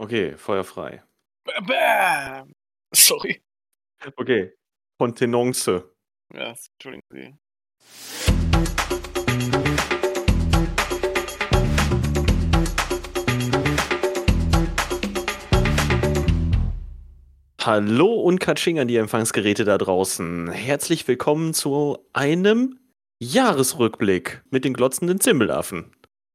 Okay, Feuer frei. Bam! Sorry. Okay. Kontenance. Ja, entschuldigen Sie. Hallo und Katsching an die Empfangsgeräte da draußen. Herzlich willkommen zu einem Jahresrückblick mit den glotzenden Zimbelaffen.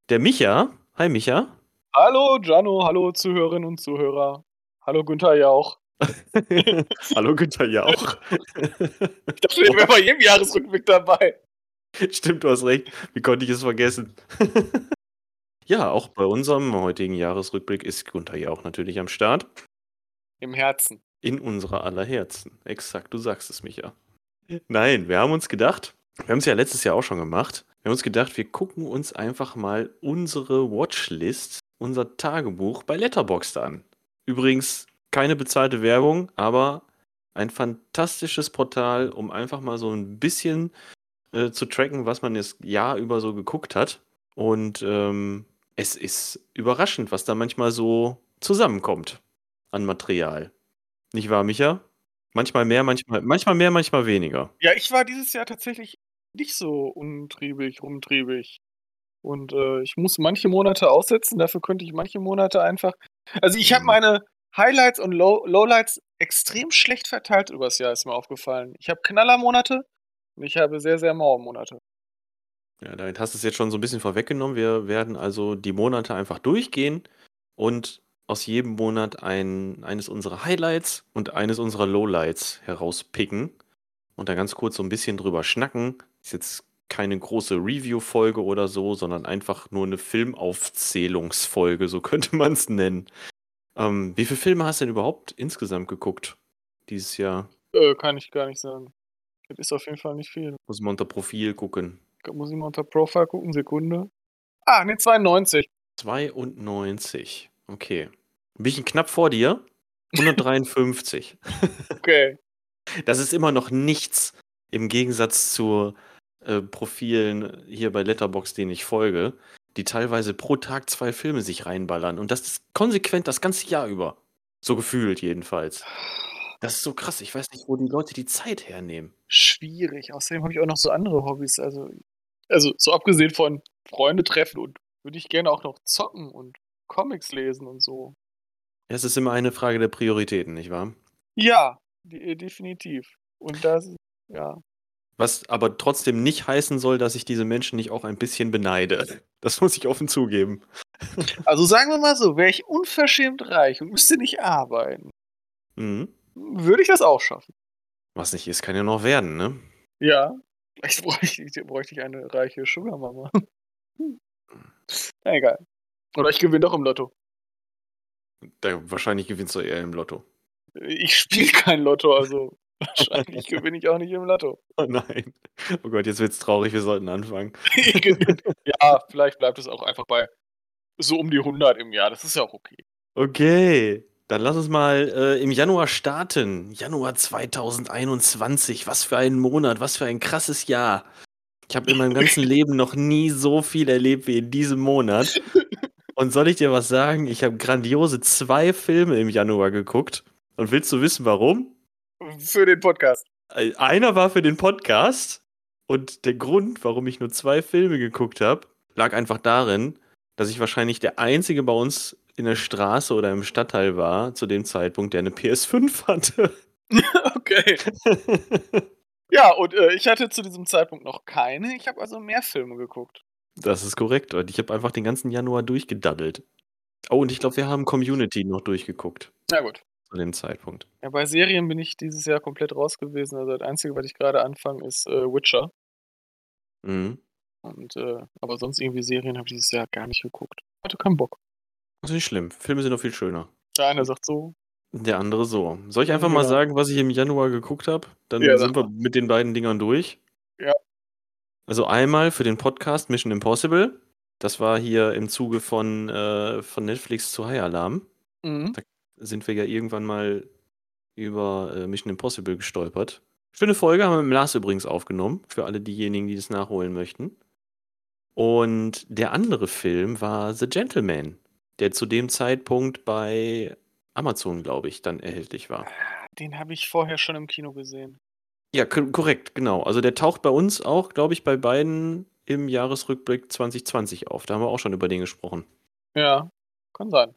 Der Micha, hi Micha. Hallo Jano, hallo Zuhörerinnen und Zuhörer. Hallo Günther Jauch. Hallo Günther Jauch. Ich dachte, ich wäre bei jedem Jahresrückblick dabei. Stimmt, du hast recht. Wie konnte ich es vergessen? ja, auch bei unserem heutigen Jahresrückblick ist Günther Jauch natürlich am Start. Im Herzen. In unserer aller Herzen. Exakt, du sagst es, Micha. Nein, wir haben uns gedacht, wir haben es ja letztes Jahr auch schon gemacht, wir haben uns gedacht, wir gucken uns einfach mal unsere Watchlist, unser Tagebuch bei Letterboxd an. Übrigens keine bezahlte Werbung, aber ein fantastisches Portal, um einfach mal so ein bisschen äh, zu tracken, was man das Jahr über so geguckt hat. Und ähm, es ist überraschend, was da manchmal so zusammenkommt an Material. Nicht wahr, Micha? Manchmal mehr, manchmal, manchmal mehr, manchmal weniger. Ja, ich war dieses Jahr tatsächlich nicht so untriebig, rumtriebig. Und äh, ich muss manche Monate aussetzen, dafür könnte ich manche Monate einfach. Also ich habe Mhm. meine Highlights und Low Lowlights extrem schlecht verteilt übers Jahr, ist mir aufgefallen. Ich habe Knallermonate und ich habe sehr, sehr maue Monate. Ja, damit hast du es jetzt schon so ein bisschen vorweggenommen. Wir werden also die Monate einfach durchgehen und aus jedem Monat ein, eines unserer Highlights und eines unserer Lowlights herauspicken und da ganz kurz so ein bisschen drüber schnacken. Ist jetzt keine große Review-Folge oder so, sondern einfach nur eine Filmaufzählungsfolge, so könnte man es nennen. Ähm, wie viele Filme hast du denn überhaupt insgesamt geguckt dieses Jahr? Äh, kann ich gar nicht sagen. Das ist auf jeden Fall nicht viel. Muss man unter Profil gucken. Muss ich mal unter Profile gucken, Sekunde. Ah, ne, 92. 92. Okay. Ein bisschen knapp vor dir. 153. Okay. Das ist immer noch nichts im Gegensatz zu äh, Profilen hier bei Letterbox, denen ich folge, die teilweise pro Tag zwei Filme sich reinballern. Und das ist konsequent das ganze Jahr über. So gefühlt jedenfalls. Das ist so krass. Ich weiß nicht, wo die Leute die Zeit hernehmen. Schwierig. Außerdem habe ich auch noch so andere Hobbys. Also, also so abgesehen von Freunde treffen und würde ich gerne auch noch zocken und Comics lesen und so. Es ist immer eine Frage der Prioritäten, nicht wahr? Ja, de definitiv. Und das, ja. Was aber trotzdem nicht heißen soll, dass ich diese Menschen nicht auch ein bisschen beneide. Das muss ich offen zugeben. Also sagen wir mal so, wäre ich unverschämt reich und müsste nicht arbeiten, Mhm. würde ich das auch schaffen. Was nicht ist, kann ja noch werden, ne? Ja. Vielleicht bräuchte ich, bräuchte ich eine reiche Sugar-Mama. Hm. Na, egal. Oder ich gewinne doch im Lotto. Da, wahrscheinlich gewinnst du eher im Lotto. Ich spiele kein Lotto, also wahrscheinlich gewinne ich auch nicht im Lotto. Oh nein. Oh Gott, jetzt wird's traurig, wir sollten anfangen. ja, vielleicht bleibt es auch einfach bei so um die 100 im Jahr. Das ist ja auch okay. Okay, dann lass uns mal äh, im Januar starten. Januar 2021. Was für ein Monat, was für ein krasses Jahr. Ich habe in meinem ganzen Leben noch nie so viel erlebt wie in diesem Monat. Und soll ich dir was sagen? Ich habe grandiose zwei Filme im Januar geguckt. Und willst du wissen, warum? Für den Podcast. Äh, Einer war für den Podcast und der Grund, warum ich nur zwei Filme geguckt habe, lag einfach darin, dass ich wahrscheinlich der Einzige bei uns in der Straße oder im Stadtteil war, zu dem Zeitpunkt, der eine PS5 hatte. okay. Ja, und äh, ich hatte zu diesem Zeitpunkt noch keine. Ich habe also mehr Filme geguckt. Das ist korrekt. Und ich habe einfach den ganzen Januar durchgedaddelt. Oh, und ich glaube, wir haben Community noch durchgeguckt Na gut. Zu dem Zeitpunkt. Ja, bei Serien bin ich dieses Jahr komplett raus gewesen. Also das Einzige, was ich gerade anfange, ist äh, Witcher. Mhm. Und, äh, aber sonst irgendwie Serien habe ich dieses Jahr gar nicht geguckt. Hatte keinen Bock. Das ist nicht schlimm. Filme sind noch viel schöner. Der eine sagt so. Der andere so. Soll ich einfach mal Ja. sagen, was ich im Januar geguckt habe? Dann Ja, sind wir mal. mit den beiden Dingern durch. Ja. Also einmal für den Podcast Mission Impossible. Das war hier im Zuge von, äh, von Netflix zu High Alarm. Mhm. Sind wir ja irgendwann mal über äh, Mission Impossible gestolpert. Schöne Folge, haben wir mit Lars übrigens aufgenommen, für alle diejenigen, die das nachholen möchten. Und der andere Film war The Gentleman der zu dem Zeitpunkt bei Amazon, glaube ich, dann erhältlich war. Den habe ich vorher schon im Kino gesehen. Ja, korrekt, genau. Also der taucht bei uns auch, glaube ich, bei beiden im Jahresrückblick 2020 auf. Da haben wir auch schon über den gesprochen. Ja, kann sein.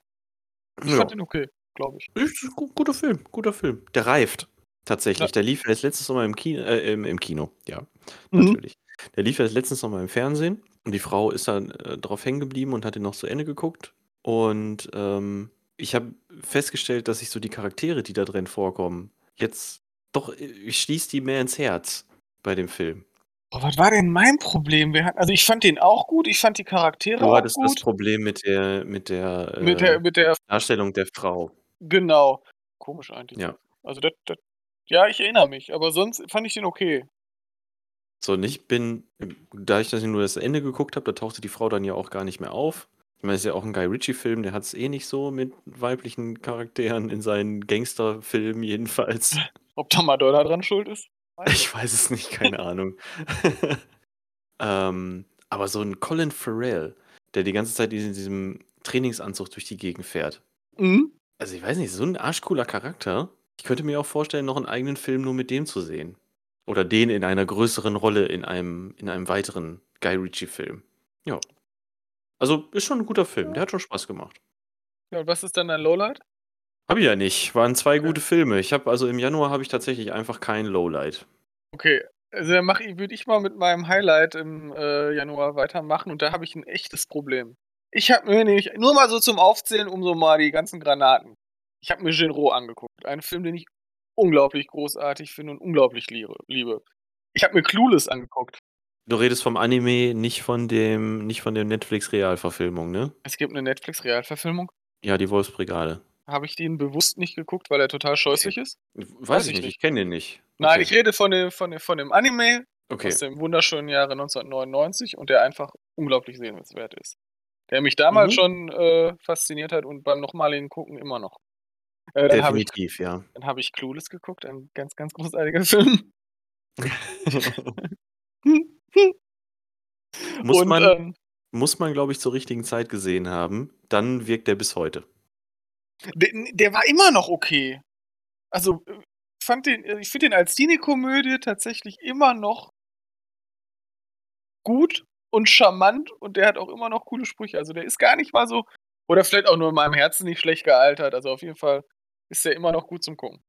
Ich ja. fand den okay, glaube ich. Ist guter Film, guter Film. Der reift tatsächlich. Ja. Der lief jetzt letztes Mal im Kino, äh, im, im, Kino, ja, mhm. natürlich. Der lief jetzt letztens noch mal im Fernsehen und die Frau ist dann äh, drauf hängen geblieben und hat ihn noch zu Ende geguckt. Und ähm, ich habe festgestellt, dass sich so die Charaktere, die da drin vorkommen, jetzt doch, ich schließe die mehr ins Herz bei dem Film. Oh, was war denn mein Problem? also ich fand den auch gut, ich fand die Charaktere du auch hattest gut. das Problem mit der, mit der, mit der, äh, mit der Darstellung der Frau. Genau. Komisch eigentlich. Ja. Also das, das, ja, ich erinnere mich, aber sonst fand ich den okay. So, und ich bin, da ich das nur das Ende geguckt habe, da tauchte die Frau dann ja auch gar nicht mehr auf. Ich meine, es ist ja auch ein Guy Ritchie-Film, der hat es eh nicht so mit weiblichen Charakteren in seinen Gangsterfilmen jedenfalls. Ob da Madonna dran schuld ist? Ich weiß es nicht, keine Ahnung. ähm, aber so ein Colin Farrell, der die ganze Zeit in diesem Trainingsanzug durch die Gegend fährt. Mhm. Also ich weiß nicht, so ein arschcooler Charakter. Ich könnte mir auch vorstellen, noch einen eigenen Film nur mit dem zu sehen. Oder den in einer größeren Rolle in einem, in einem weiteren Guy Ritchie-Film. Ja. Also ist schon ein guter Film, der hat schon Spaß gemacht. Ja, und was ist dann dein Lowlight? Habe ich ja nicht. Waren zwei okay. gute Filme. Ich habe also im Januar habe ich tatsächlich einfach kein Lowlight. Okay, also dann würde ich mal mit meinem Highlight im äh, Januar weitermachen und da habe ich ein echtes Problem. Ich habe mir nämlich nur mal so zum Aufzählen um so mal die ganzen Granaten. Ich habe mir Genro angeguckt, einen Film, den ich unglaublich großartig finde und unglaublich liebe. Ich habe mir Clueless angeguckt. Du redest vom Anime, nicht von dem, nicht von der Netflix-Realverfilmung, ne? Es gibt eine Netflix-Realverfilmung. Ja, die Wolfsbrigade. Habe ich den bewusst nicht geguckt, weil er total scheußlich ist? Weiß, Weiß ich nicht, ich kenne den nicht. Nein, ich rede von dem, von dem, von dem Anime okay. aus dem wunderschönen Jahre 1999 und der einfach unglaublich sehenswert ist. Der mich damals mhm. schon äh, fasziniert hat und beim nochmaligen Gucken immer noch. Äh, Definitiv, ich, ja. Dann habe ich Clueless geguckt, ein ganz, ganz großartiger Film. muss, und, man, ähm, muss man, glaube ich, zur richtigen Zeit gesehen haben. Dann wirkt der bis heute. Der, der war immer noch okay. Also, fand den, ich finde den als Cinekomödie tatsächlich immer noch gut und charmant und der hat auch immer noch coole Sprüche. Also der ist gar nicht mal so, oder vielleicht auch nur in meinem Herzen nicht schlecht gealtert. Also auf jeden Fall ist der immer noch gut zum Gucken.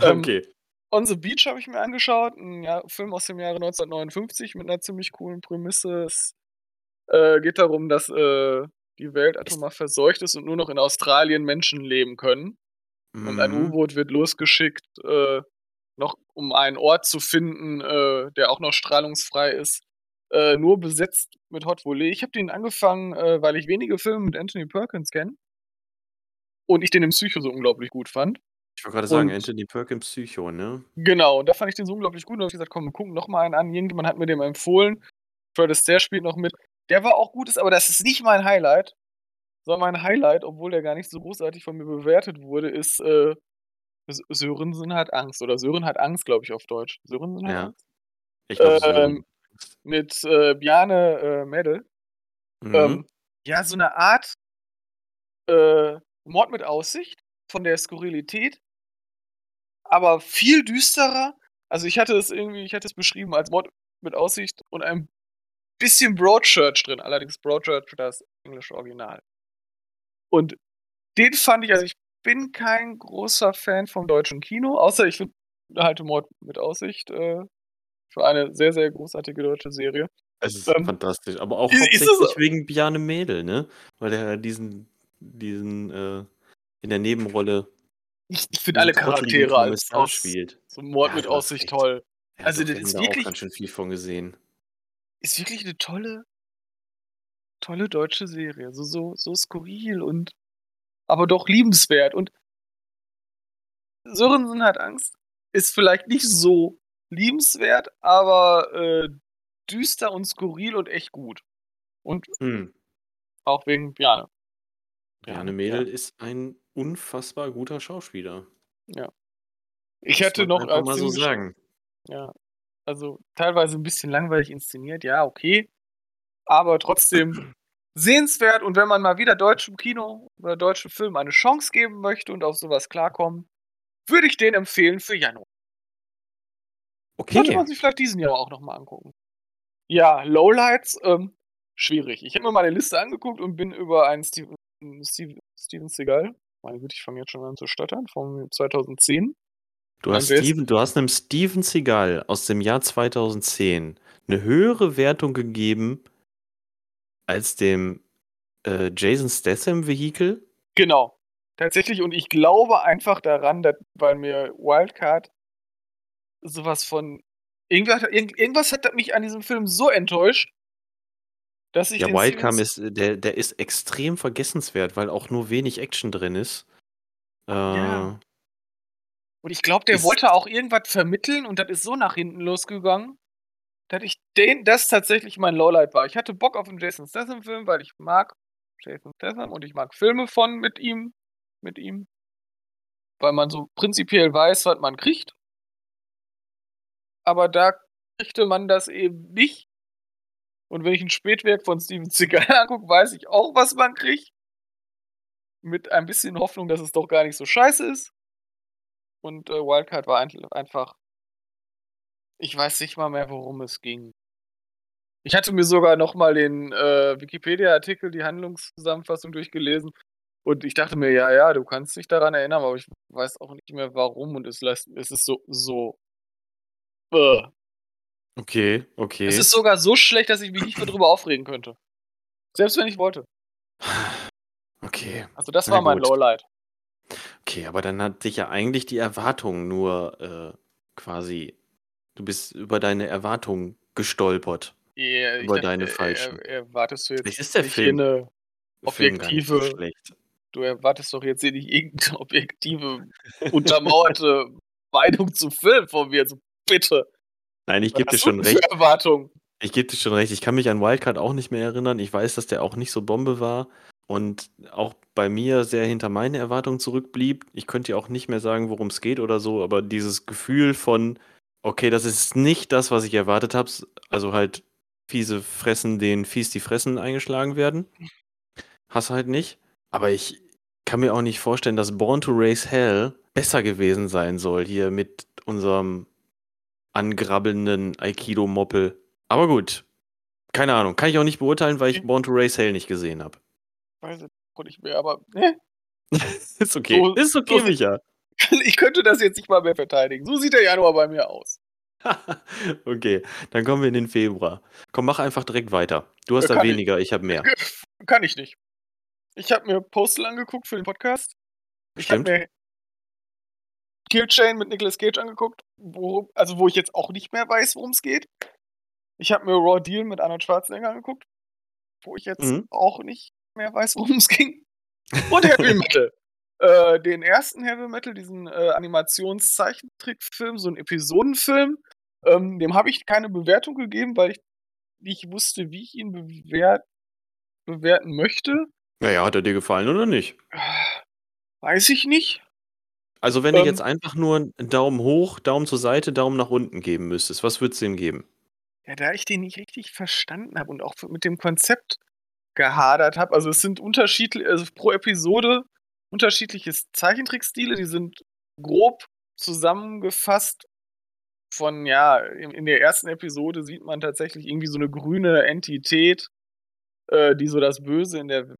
Ähm, okay. Ähm, On the Beach habe ich mir angeschaut, ein ja, Film aus dem Jahre 1959 mit einer ziemlich coolen Prämisse. Es äh, geht darum, dass äh, die Welt atomar verseucht ist und nur noch in Australien Menschen leben können. Mhm. Und ein mhm. U-Boot wird losgeschickt, äh, noch um einen Ort zu finden, äh, der auch noch strahlungsfrei ist. Äh, nur besetzt mit Hot Volley. Ich habe den angefangen, äh, weil ich wenige Filme mit Anthony Perkins kenne. Und ich den im Psycho so unglaublich gut fand. Ich wollte gerade sagen, Anthony Perkins Psycho, ne? Genau, und da fand ich den so unglaublich gut. Und habe ich gesagt, komm, wir gucken noch mal einen an. Irgendjemand hat mir den empfohlen. Fred Astaire spielt noch mit. Der war auch gut, aber das ist nicht mein Highlight. Sondern mein Highlight, obwohl der gar nicht so großartig von mir bewertet wurde, ist äh, Sörensen hat Angst. Oder Sören hat Angst, glaube ich, auf Deutsch. Sörensen hat ja. Angst? Ich glaube, ähm, Mit äh, Bjane äh, Mädel. Mhm. Ähm, ja, so eine Art äh, Mord mit Aussicht von der Skurrilität, aber viel düsterer. Also ich hatte es irgendwie, ich hatte es beschrieben als Mord mit Aussicht und ein bisschen Broadchurch drin, allerdings Broadchurch das englische Original. Und den fand ich, also ich bin kein großer Fan vom deutschen Kino, außer ich finde halt Mord mit Aussicht äh, für eine sehr, sehr großartige deutsche Serie. Es ist ähm, fantastisch, aber auch ist, hauptsächlich wegen Bjarne Mädel, ne? Weil er diesen, diesen äh, in der Nebenrolle. Ich, ich finde alle Charaktere als aus, spielt. So Mord ja, mit Aussicht toll. Ja, also das ist wirklich. Auch ganz schön viel von gesehen. Ist wirklich eine tolle, tolle deutsche Serie. So, so, so skurril und aber doch liebenswert. Und Sörensen hat Angst. Ist vielleicht nicht so liebenswert, aber äh, düster und skurril und echt gut. Und hm. auch wegen Bjane. Bjane Mädel ja. ist ein unfassbar guter Schauspieler. Ja. Ich das hatte noch. Einfach mal so sagen. Ja. Also teilweise ein bisschen langweilig inszeniert, ja, okay. Aber trotzdem sehenswert und wenn man mal wieder deutschem Kino oder deutschem Film eine Chance geben möchte und auf sowas klarkommen, würde ich den empfehlen für Januar. Okay. Sollte man sich vielleicht diesen Jahr auch nochmal angucken. Ja, Lowlights, ähm, schwierig. Ich habe mir mal eine Liste angeguckt und bin über einen Steven, Steven, Steven Seagal, meine Güte, ich fange jetzt schon an zu stottern, von 2010. Du hast, Steven, du hast einem Steven Seagal aus dem Jahr 2010 eine höhere Wertung gegeben als dem äh, Jason Statham Vehikel? Genau. Tatsächlich, und ich glaube einfach daran, dass, weil mir Wildcard sowas von. Irgendwas, irgendwas hat mich an diesem Film so enttäuscht, dass ich. Ja, Wildcard ist, der, der ist extrem vergessenswert, weil auch nur wenig Action drin ist. Äh, ja. Und ich glaube, der wollte auch irgendwas vermitteln und das ist so nach hinten losgegangen, dass ich den, das tatsächlich mein Lowlight war. Ich hatte Bock auf einen Jason Statham-Film, weil ich mag Jason Statham und ich mag Filme von mit ihm, mit ihm, weil man so prinzipiell weiß, was man kriegt. Aber da kriegte man das eben nicht. Und wenn ich ein Spätwerk von Steven Seagal angucke, weiß ich auch, was man kriegt. Mit ein bisschen Hoffnung, dass es doch gar nicht so scheiße ist. Und äh, Wildcard war einfach. Ich weiß nicht mal mehr, worum es ging. Ich hatte mir sogar nochmal den äh, Wikipedia-Artikel, die Handlungszusammenfassung durchgelesen. Und ich dachte mir, ja, ja, du kannst dich daran erinnern, aber ich weiß auch nicht mehr warum. Und es, lässt, es ist so. so. Okay, okay. Es ist sogar so schlecht, dass ich mich nicht mehr drüber aufregen könnte. Selbst wenn ich wollte. Okay. Also, das war mein Lowlight. Okay, aber dann hat dich ja eigentlich die Erwartung nur äh, quasi, du bist über deine Erwartungen gestolpert. Ja, über dachte, deine falschen. Er, erwartest du jetzt Vielleicht ist der Film, eine objektive, so du erwartest doch jetzt hier nicht irgendeine objektive, untermauerte Meinung zum Film von mir, also bitte. Nein, ich gebe dir schon recht. Erwartung? Ich gebe dir schon recht. Ich kann mich an Wildcard auch nicht mehr erinnern. Ich weiß, dass der auch nicht so Bombe war und auch bei mir sehr hinter meine Erwartungen zurückblieb. Ich könnte ja auch nicht mehr sagen, worum es geht oder so, aber dieses Gefühl von, okay, das ist nicht das, was ich erwartet habe, also halt fiese Fressen, denen fies die Fressen eingeschlagen werden. Hast halt nicht. Aber ich kann mir auch nicht vorstellen, dass Born to Race Hell besser gewesen sein soll, hier mit unserem angrabbelnden Aikido-Moppel. Aber gut. Keine Ahnung. Kann ich auch nicht beurteilen, weil ich Born to Race Hell nicht gesehen habe. Weiß ich nicht mehr, aber. Ne? ist okay. So, ist okay, so, Micha. Ich könnte das jetzt nicht mal mehr verteidigen. So sieht der Januar bei mir aus. okay, dann kommen wir in den Februar. Komm, mach einfach direkt weiter. Du hast äh, da weniger, ich, ich habe mehr. Kann ich nicht. Ich habe mir Postal angeguckt für den Podcast. Ich habe mir Killchain mit Nicolas Cage angeguckt, wo, also wo ich jetzt auch nicht mehr weiß, worum es geht. Ich habe mir Raw Deal mit Arnold Schwarzenegger angeguckt, wo ich jetzt mhm. auch nicht mehr weiß, worum es ging. Und Heavy Metal. Äh, den ersten Heavy Metal, diesen äh, Animationszeichentrickfilm, so einen Episodenfilm, ähm, dem habe ich keine Bewertung gegeben, weil ich nicht wusste, wie ich ihn bewert bewerten möchte. Naja, hat er dir gefallen oder nicht? Weiß ich nicht. Also, wenn ähm, du jetzt einfach nur einen Daumen hoch, Daumen zur Seite, Daumen nach unten geben müsstest, was würdest du ihm geben? Ja, da ich den nicht richtig verstanden habe und auch mit dem Konzept gehadert habe, also es sind unterschiedliche, also pro Episode unterschiedliche Zeichentrickstile, die sind grob zusammengefasst von, ja, in, in, der ersten Episode sieht man tatsächlich irgendwie so eine grüne Entität, äh, die so das Böse in der,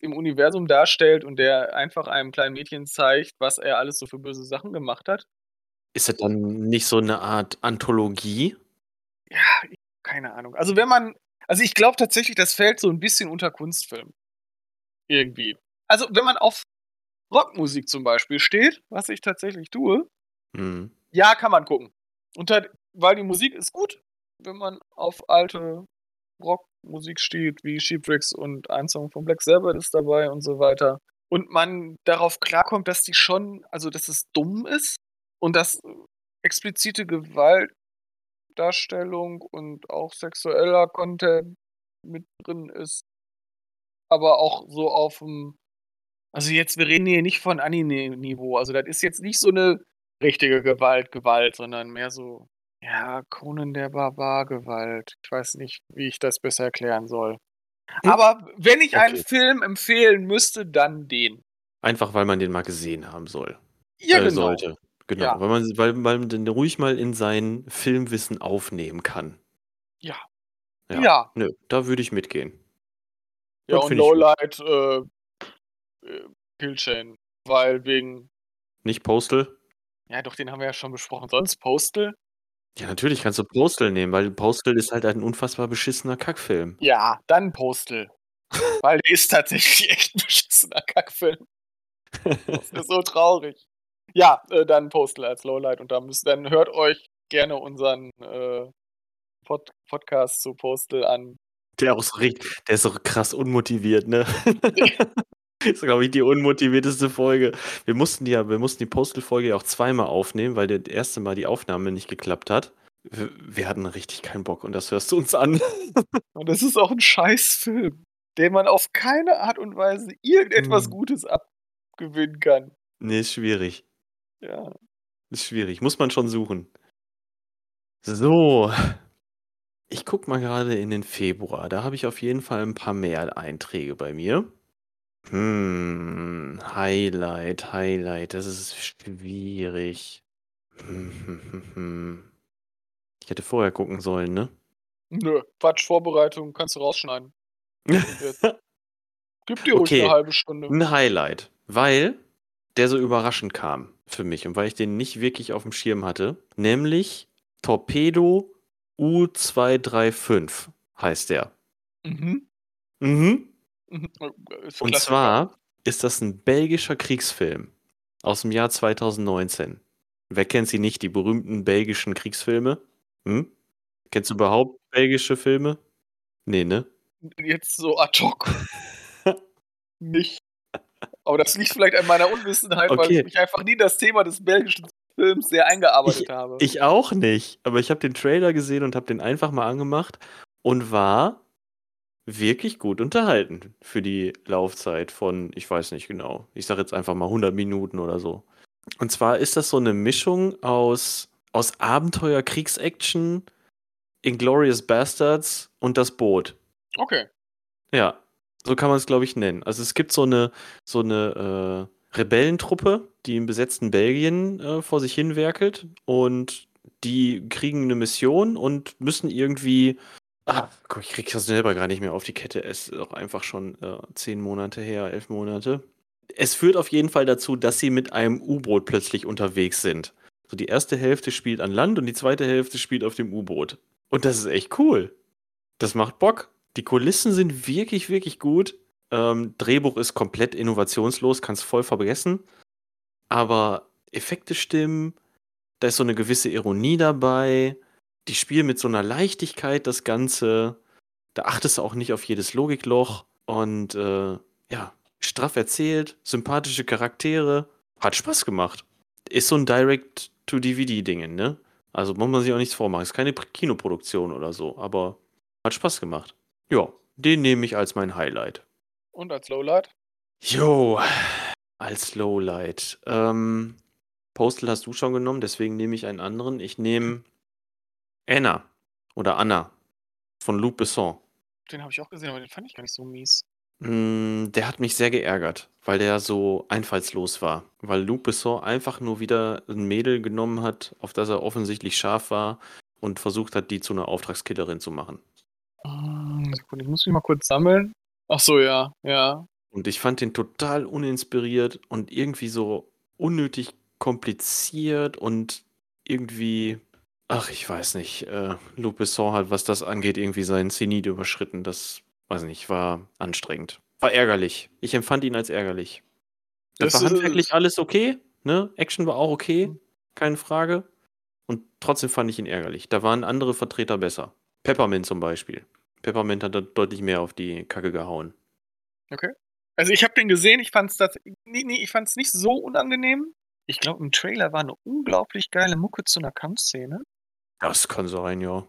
im Universum darstellt und der einfach einem kleinen Mädchen zeigt, was er alles so für böse Sachen gemacht hat. Ist das dann nicht so eine Art Anthologie? Ja, keine Ahnung. Also wenn man, also ich glaube tatsächlich, das fällt so ein bisschen unter Kunstfilm. Irgendwie. Also wenn man auf Rockmusik zum Beispiel steht, was ich tatsächlich tue, mhm. ja, kann man gucken. Und weil die Musik ist gut, wenn man auf alte Rockmusik steht, wie Sheepricks und ein Song von Black Sabbath ist dabei und so weiter. Und man darauf klarkommt, dass die schon, also dass es dumm ist und dass explizite Gewaltdarstellung und auch sexueller Content mit drin ist, aber auch so auf dem also jetzt, wir reden hier nicht von Anime-Niveau. Also das ist jetzt nicht so eine richtige Gewalt, Gewalt, sondern mehr so, ja, Conan der Barbar-Gewalt. Ich weiß nicht, wie ich das besser erklären soll. Hm? Aber wenn ich okay. einen Film empfehlen müsste, dann den. Einfach weil man den mal gesehen haben soll. Ja, äh, genau. sollte. Genau, ja. weil, man, weil man den ruhig mal in sein Filmwissen aufnehmen kann. Ja. Ja. ja. Nö, da würde ich mitgehen. Ja, das und Lowlight, äh, äh, Killchain, weil wegen. Nicht Postal? Ja, doch, den haben wir ja schon besprochen. Sonst Postal? Ja, natürlich kannst du Postal nehmen, weil Postal ist halt ein unfassbar beschissener Kackfilm. Ja, dann Postal. weil der ist tatsächlich echt ein beschissener Kackfilm. Das ist so traurig. Ja, äh, dann Postal als Lowlight und da müsst, dann hört euch gerne unseren äh, Pod Podcast zu Postal an. Der auch so richtig, der ist so krass unmotiviert, ne? Das ist, glaube ich, die unmotivierteste Folge. Wir mussten die ja, wir mussten die Postal-Folge ja auch zweimal aufnehmen, weil das erste Mal die Aufnahme nicht geklappt hat. Wir, wir hatten richtig keinen Bock und das hörst du uns an. Und das ist auch ein Scheißfilm, den man auf keine Art und Weise irgendetwas hm. Gutes abgewinnen kann. Nee, ist schwierig. Ja. Ist schwierig. Muss man schon suchen. So. Ich guck mal gerade in den Februar. Da habe ich auf jeden Fall ein paar mehr Einträge bei mir. Hm, Highlight, Highlight, das ist schwierig. Hm, hm, hm. Ich hätte vorher gucken sollen, ne? Nö, Quatsch, Vorbereitung kannst du rausschneiden. Gib dir ruhig eine halbe Stunde. Ein Highlight, weil der so überraschend kam für mich und weil ich den nicht wirklich auf dem Schirm hatte, nämlich Torpedo U235 heißt der. Mhm. Mhm. Mhm. Und zwar ist das ein belgischer Kriegsfilm aus dem Jahr 2019. Wer kennt sie nicht, die berühmten belgischen Kriegsfilme? Hm? Kennst du überhaupt belgische Filme? Nee, ne? Jetzt so ad hoc. nicht. Aber das liegt vielleicht an meiner Unwissenheit, okay. weil ich mich einfach nie das Thema des belgischen Films sehr eingearbeitet ich, habe. Ich auch nicht. Aber ich habe den Trailer gesehen und habe den einfach mal angemacht und war wirklich gut unterhalten für die Laufzeit von, ich weiß nicht genau, ich sage jetzt einfach mal 100 Minuten oder so. Und zwar ist das so eine Mischung aus, aus Abenteuer, Kriegsaction, Inglorious Bastards und das Boot. Okay. Ja, so kann man es, glaube ich, nennen. Also es gibt so eine, so eine äh, Rebellentruppe, die im besetzten Belgien äh, vor sich hin werkelt und die kriegen eine Mission und müssen irgendwie Ah, guck, ich krieg das selber gar nicht mehr auf die Kette. Es ist auch einfach schon äh, zehn Monate her, elf Monate. Es führt auf jeden Fall dazu, dass sie mit einem U-Boot plötzlich unterwegs sind. So die erste Hälfte spielt an Land und die zweite Hälfte spielt auf dem U-Boot. Und das ist echt cool. Das macht Bock. Die Kulissen sind wirklich, wirklich gut. Ähm, Drehbuch ist komplett innovationslos, kannst voll vergessen. Aber Effekte stimmen, da ist so eine gewisse Ironie dabei die spielen mit so einer Leichtigkeit das Ganze. Da achtest du auch nicht auf jedes Logikloch. Und äh, ja, straff erzählt, sympathische Charaktere. Hat Spaß gemacht. Ist so ein Direct-to-DVD-Ding, ne? Also muss man sich auch nichts vormachen. Ist keine Kinoproduktion oder so, aber hat Spaß gemacht. Ja, den nehme ich als mein Highlight. Und als Lowlight? Jo, als Lowlight. Ähm, Postal hast du schon genommen, deswegen nehme ich einen anderen. Ich nehme Anna oder Anna von Luc Besson. Den habe ich auch gesehen, aber den fand ich gar nicht so mies. Mm, der hat mich sehr geärgert, weil der so einfallslos war. Weil Luc Besson einfach nur wieder ein Mädel genommen hat, auf das er offensichtlich scharf war und versucht hat, die zu einer Auftragskillerin zu machen. Mm, ich muss mich mal kurz sammeln. Ach so, ja, ja. Und ich fand den total uninspiriert und irgendwie so unnötig kompliziert und irgendwie Ach, ich weiß nicht. Äh, Luc Besson hat, was das angeht, irgendwie seinen Zenit überschritten. Das, weiß nicht, war anstrengend. War ärgerlich. Ich empfand ihn als ärgerlich. Das, das war handwerklich alles okay, ne? Action war auch okay, keine Frage. Und trotzdem fand ich ihn ärgerlich. Da waren andere Vertreter besser. Peppermint zum Beispiel. Peppermint hat da deutlich mehr auf die Kacke gehauen. Okay. Also ich habe den gesehen, ich fand es nee, nee, ich fand's nicht so unangenehm. Ich glaube, im Trailer war eine unglaublich geile Mucke zu einer Kampfszene. Das kann sein, ja.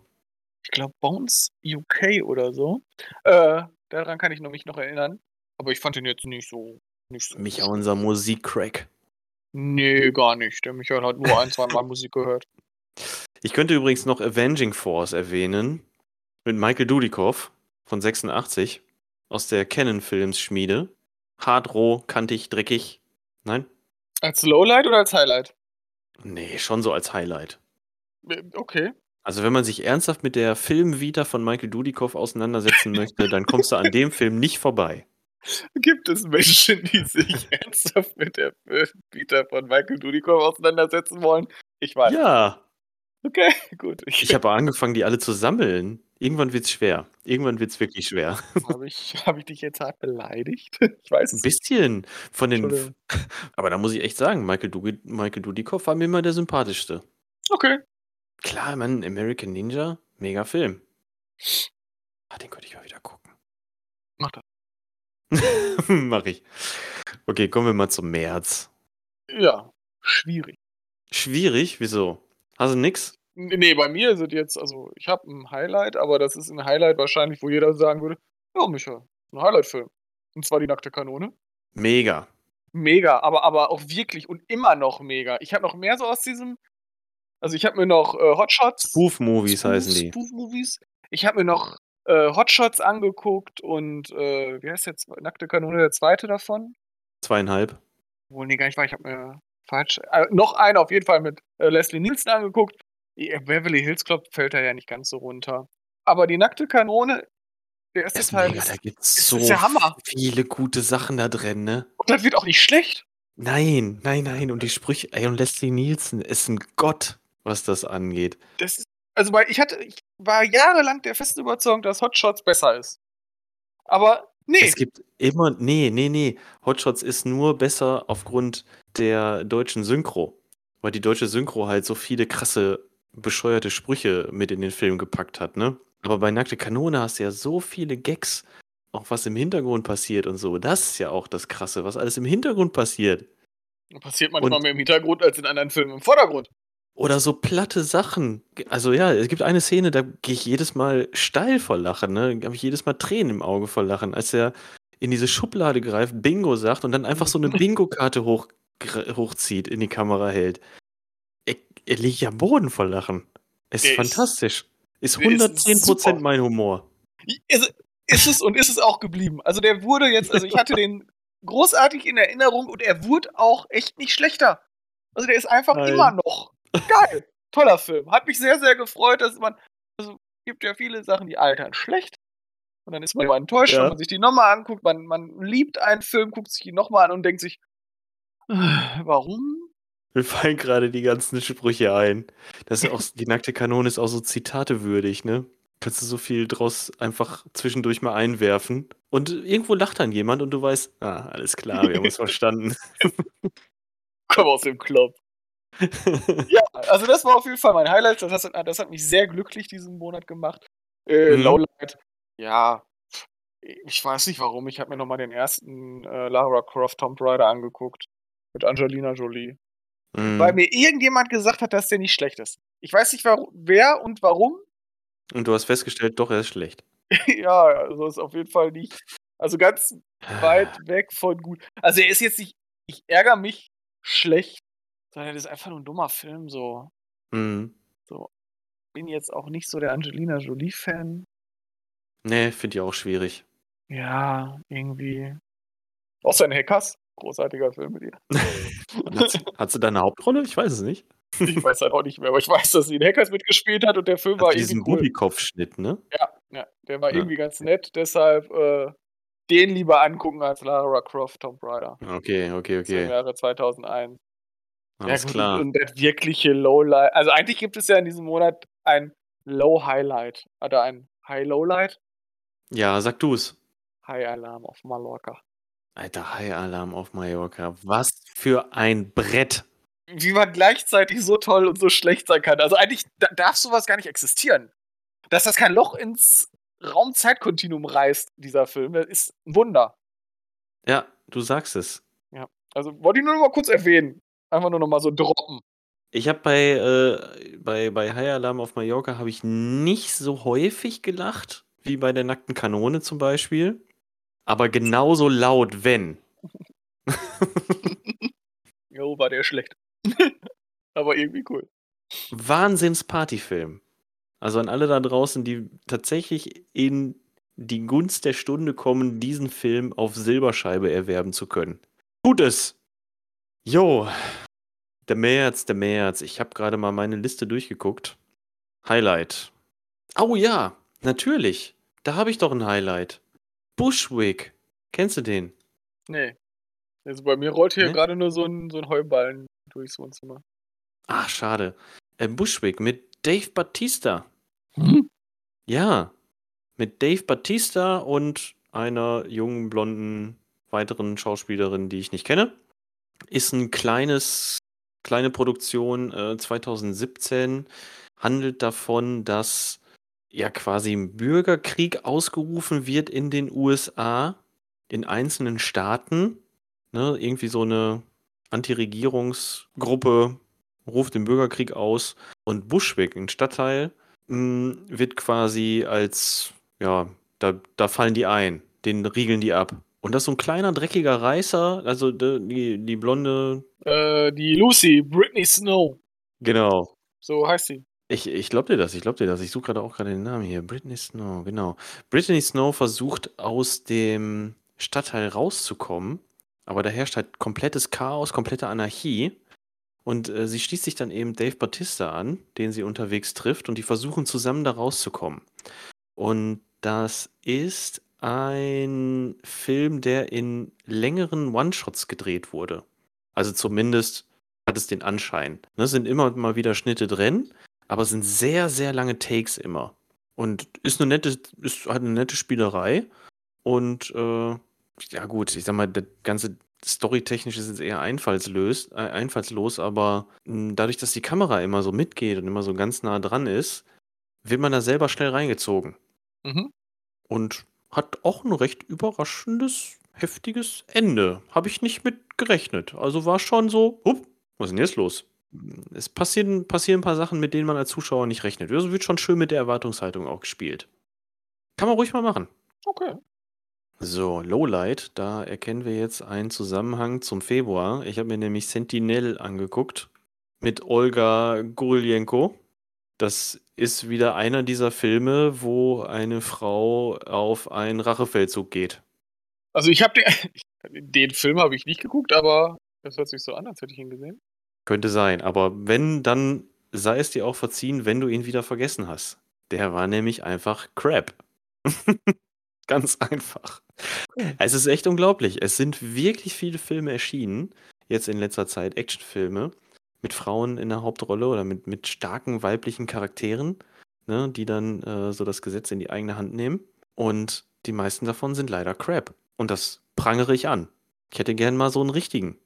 Ich glaube Bones UK oder so. Äh, daran kann ich mich noch erinnern. Aber ich fand ihn jetzt nicht so. Nicht so Micha, unser Musikcrack. Nee, gar nicht. Der Michael hat nur ein, zwei Mal Musik gehört. Ich könnte übrigens noch Avenging Force erwähnen. Mit Michael Dudikoff von 86. aus der Canon-Films-Schmiede. Hart, roh, kantig, dreckig. Nein? Als Lowlight oder als Highlight? Nee, schon so als Highlight. Okay. Also wenn man sich ernsthaft mit der Filmvita von Michael Dudikoff auseinandersetzen möchte, dann kommst du an dem Film nicht vorbei. Gibt es Menschen, die sich ernsthaft mit der Filmvita von Michael Dudikoff auseinandersetzen wollen? Ich weiß. Ja. Okay, gut. Ich, ich habe angefangen, die alle zu sammeln. Irgendwann wird es schwer. Irgendwann wird es wirklich schwer. Habe ich, hab ich dich jetzt hart beleidigt? Ich weiß Ein bisschen. Von den. Aber da muss ich echt sagen, Michael, du Michael Dudikoff war mir immer der sympathischste. Okay. Klar, Mann, American Ninja, mega Film. Ah, den könnte ich mal wieder gucken. Mach das. Mach ich. Okay, kommen wir mal zum März. Ja, schwierig. Schwierig? Wieso? Hast du nix? Nee, bei mir sind jetzt, also ich habe ein Highlight, aber das ist ein Highlight wahrscheinlich, wo jeder sagen würde, ja, Micha, ein Highlight-Film. Und zwar die nackte Kanone. Mega. Mega, aber, aber auch wirklich und immer noch mega. Ich habe noch mehr so aus diesem, also ich habe mir noch äh, Hotshots. Spoof-Movies heißen die. Spoof-Movies. Ich habe mir noch äh, Hotshots angeguckt und äh, wie heißt jetzt Nackte Kanone, der zweite davon? Zweieinhalb. Wohl, nee, gar nicht wahr, ich habe mir falsch. Äh, noch einen auf jeden Fall mit äh, Leslie Nielsen angeguckt. Beverly Hills Club fällt da ja nicht ganz so runter. Aber die nackte Kanone, der erste ist Teil mega, ist, da gibt ist, so ist viele gute Sachen da drin, ne? Und das wird auch nicht schlecht. Nein, nein, nein. Und die Sprüche, ey, und Leslie Nielsen ist ein Gott, was das angeht. Das ist, also, weil ich hatte, ich war jahrelang der festen Überzeugung, dass Hotshots besser ist. Aber nee. Es gibt immer, nee, nee, nee. Hotshots ist nur besser aufgrund der deutschen Synchro. Weil die deutsche Synchro halt so viele krasse bescheuerte Sprüche mit in den Film gepackt hat, ne? Aber bei Nackte Kanone hast du ja so viele Gags, auch was im Hintergrund passiert und so. Das ist ja auch das Krasse, was alles im Hintergrund passiert. Passiert manchmal und, mehr im Hintergrund als in anderen Filmen im Vordergrund. Oder so platte Sachen. Also ja, es gibt eine Szene, da gehe ich jedes Mal steil vor Lachen, ne? Da habe ich jedes Mal Tränen im Auge vor Lachen, als er in diese Schublade greift, Bingo sagt und dann einfach so eine Bingo-Karte hoch, hochzieht, in die Kamera hält er liegt ja am Boden vor Lachen. Ist der fantastisch. Ist, ist 110% ist mein Humor. Ist, ist es und ist es auch geblieben. Also der wurde jetzt, also ich hatte den großartig in Erinnerung und er wurde auch echt nicht schlechter. Also der ist einfach Nein. immer noch geil. Toller Film. Hat mich sehr, sehr gefreut, dass man, also gibt ja viele Sachen, die altern schlecht. Und dann ist man immer enttäuscht, ja. wenn man sich die nochmal anguckt. Man, man liebt einen Film, guckt sich ihn nochmal an und denkt sich, warum mir fallen gerade die ganzen Sprüche ein. Das ist auch, die nackte Kanone ist auch so Zitate würdig, ne? Kannst du so viel draus einfach zwischendurch mal einwerfen. Und irgendwo lacht dann jemand und du weißt, ah, alles klar, wir haben es verstanden. Komm aus dem Club. ja, also das war auf jeden Fall mein Highlight. Das hat, das hat mich sehr glücklich diesen Monat gemacht. Äh, mhm. Lowlight, ja, ich weiß nicht warum. Ich habe mir nochmal den ersten äh, Lara Croft Tomb Raider angeguckt. Mit Angelina Jolie. Mhm. Weil mir irgendjemand gesagt hat, dass der nicht schlecht ist. Ich weiß nicht, wer und warum. Und du hast festgestellt, doch, er ist schlecht. ja, also ist auf jeden Fall nicht. Also ganz weit weg von gut. Also er ist jetzt nicht, ich ärgere mich schlecht, sondern das ist einfach nur ein dummer Film, so. Mhm. So. Bin jetzt auch nicht so der Angelina Jolie-Fan. Nee, finde ich auch schwierig. Ja, irgendwie. Außer in Hackers. Großartiger Film mit ihr. hat, hat sie da eine Hauptrolle? Ich weiß es nicht. Ich weiß halt auch nicht mehr, aber ich weiß, dass sie in Hackers mitgespielt hat und der Film hat war diesen irgendwie. Diesen cool. Bubikopf-Schnitt, ne? Ja, ja, der war ja. irgendwie ganz nett, deshalb äh, den lieber angucken als Lara Croft Tomb Raider. Okay, okay, okay. Im Jahre 2001. Alles ja, klar. Und das wirkliche Lowlight. Also eigentlich gibt es ja in diesem Monat ein Low-Highlight oder ein High-Lowlight. Ja, sag du's. High Alarm auf Mallorca. Alter, High Alarm auf Mallorca. Was für ein Brett. Wie man gleichzeitig so toll und so schlecht sein kann. Also eigentlich darf sowas gar nicht existieren. Dass das kein Loch ins Raumzeitkontinuum reißt, dieser Film, das ist ein Wunder. Ja, du sagst es. Ja, also wollte ich nur noch mal kurz erwähnen. Einfach nur noch mal so droppen. Ich habe bei, äh, bei, bei High Alarm auf Mallorca habe ich nicht so häufig gelacht, wie bei der nackten Kanone zum Beispiel aber genauso laut, wenn. jo, war der schlecht. aber irgendwie cool. Wahnsinns Partyfilm. Also an alle da draußen, die tatsächlich in die Gunst der Stunde kommen, diesen Film auf Silberscheibe erwerben zu können. Tut es! Jo, der März, der März. Ich habe gerade mal meine Liste durchgeguckt. Highlight. Oh ja, natürlich. Da habe ich doch ein Highlight. Bushwick. Kennst du den? Nee. Also bei mir rollt hier nee? gerade nur so ein, so ein Heuballen durchs Wohnzimmer. Ach, schade. Äh, Bushwick mit Dave Batista. Hm? Ja. Mit Dave Batista und einer jungen, blonden, weiteren Schauspielerin, die ich nicht kenne. Ist ein kleines, kleine Produktion äh, 2017. Handelt davon, dass ja quasi ein Bürgerkrieg ausgerufen wird in den USA, in einzelnen Staaten. Ne, irgendwie so eine Antiregierungsgruppe ruft den Bürgerkrieg aus und Bushwick, ein Stadtteil, mh, hm, wird quasi als, ja, da, da fallen die ein, den riegeln die ab. Und das ist so ein kleiner, dreckiger Reißer, also die, die blonde. Äh, die Lucy, Britney Snow. Genau. So heißt sie. Ich, ich glaube dir das, ich glaube dir das. Ich suche gerade auch gerade den Namen hier. Britney Snow, genau. Britney Snow versucht aus dem Stadtteil rauszukommen, aber da herrscht halt komplettes Chaos, komplette Anarchie. Und äh, sie schließt sich dann eben Dave Batista an, den sie unterwegs trifft, und die versuchen zusammen da rauszukommen. Und das ist ein Film, der in längeren One-Shots gedreht wurde. Also zumindest hat es den Anschein. Ne, es sind immer mal wieder Schnitte drin, aber es sind sehr, sehr lange Takes immer. Und ist eine nette, ist halt eine nette Spielerei. Und äh, ja gut, ich sag mal, der ganze storytechnisch ist es eher einfallslos, äh, einfallslos aber mh, hm, dadurch, dass die Kamera immer so mitgeht und immer so ganz nah dran ist, wird man da selber schnell reingezogen. Mhm. Und hat auch ein recht überraschendes, heftiges Ende. Habe ich nicht mit gerechnet. Also war schon so, hup, was ist denn jetzt los? Es passieren, passieren ein paar Sachen, mit denen man als Zuschauer nicht rechnet. Also wird schon schön mit der Erwartungshaltung auch gespielt. Kann man ruhig mal machen. Okay. So, Lowlight, da erkennen wir jetzt einen Zusammenhang zum Februar. Ich habe mir nämlich Sentinel angeguckt mit Olga Gurlienko. Das ist wieder einer dieser Filme, wo eine Frau auf einen Rachefeldzug geht. Also ich habe den, den Film habe ich nicht geguckt, aber das hört sich so an, als hätte ich ihn gesehen. Könnte sein, aber wenn, dann sei es dir auch verziehen, wenn du ihn wieder vergessen hast. Der war nämlich einfach Crap. Ganz einfach. Es ist echt unglaublich. Es sind wirklich viele Filme erschienen, jetzt in letzter Zeit, Actionfilme, mit Frauen in der Hauptrolle oder mit, mit starken weiblichen Charakteren, ne, die dann äh, so das Gesetz in die eigene Hand nehmen. Und die meisten davon sind leider Crap. Und das prangere ich an. Ich hätte gern mal so einen richtigen.